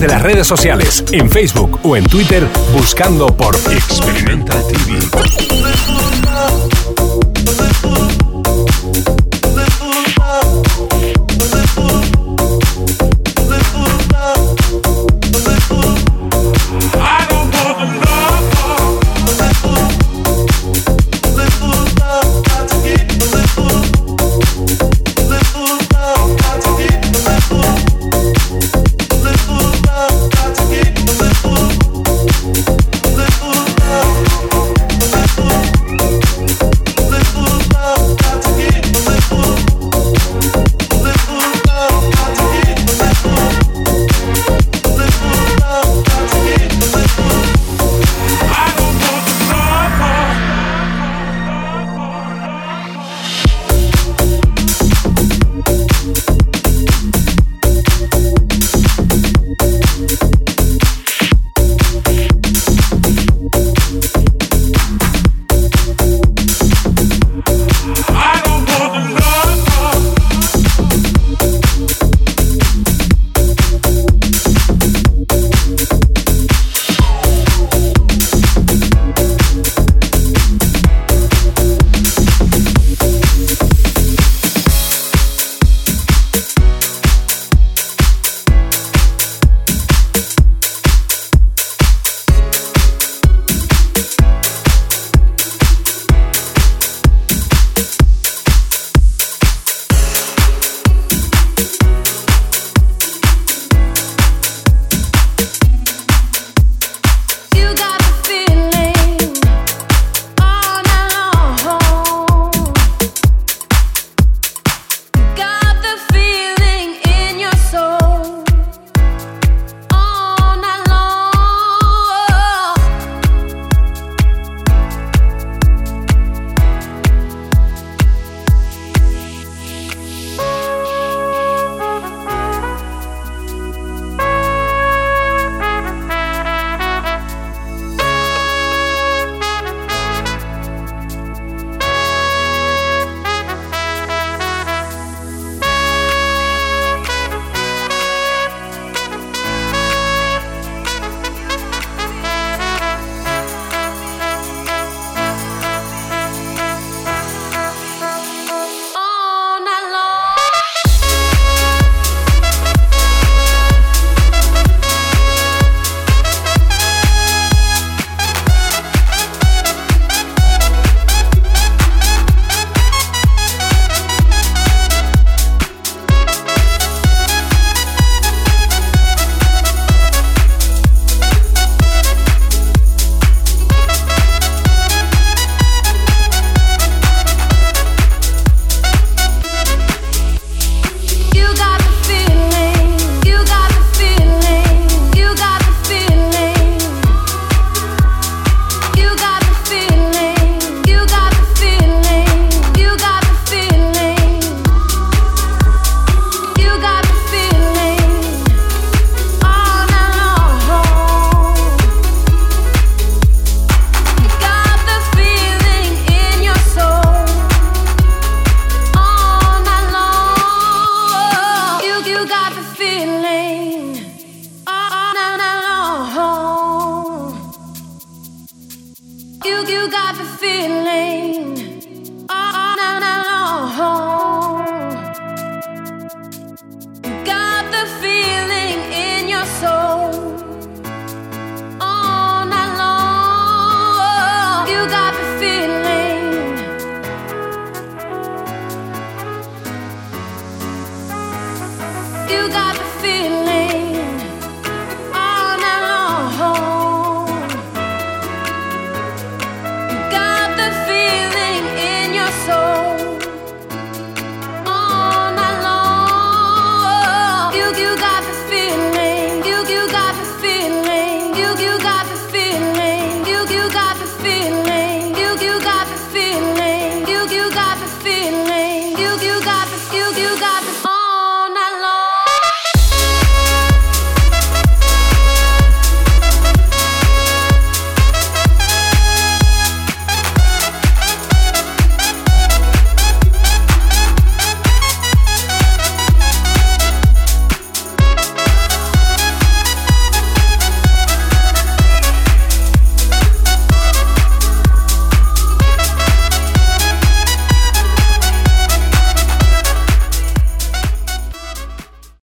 de las redes sociales, en Facebook o en Twitter, buscando por Experimental TV.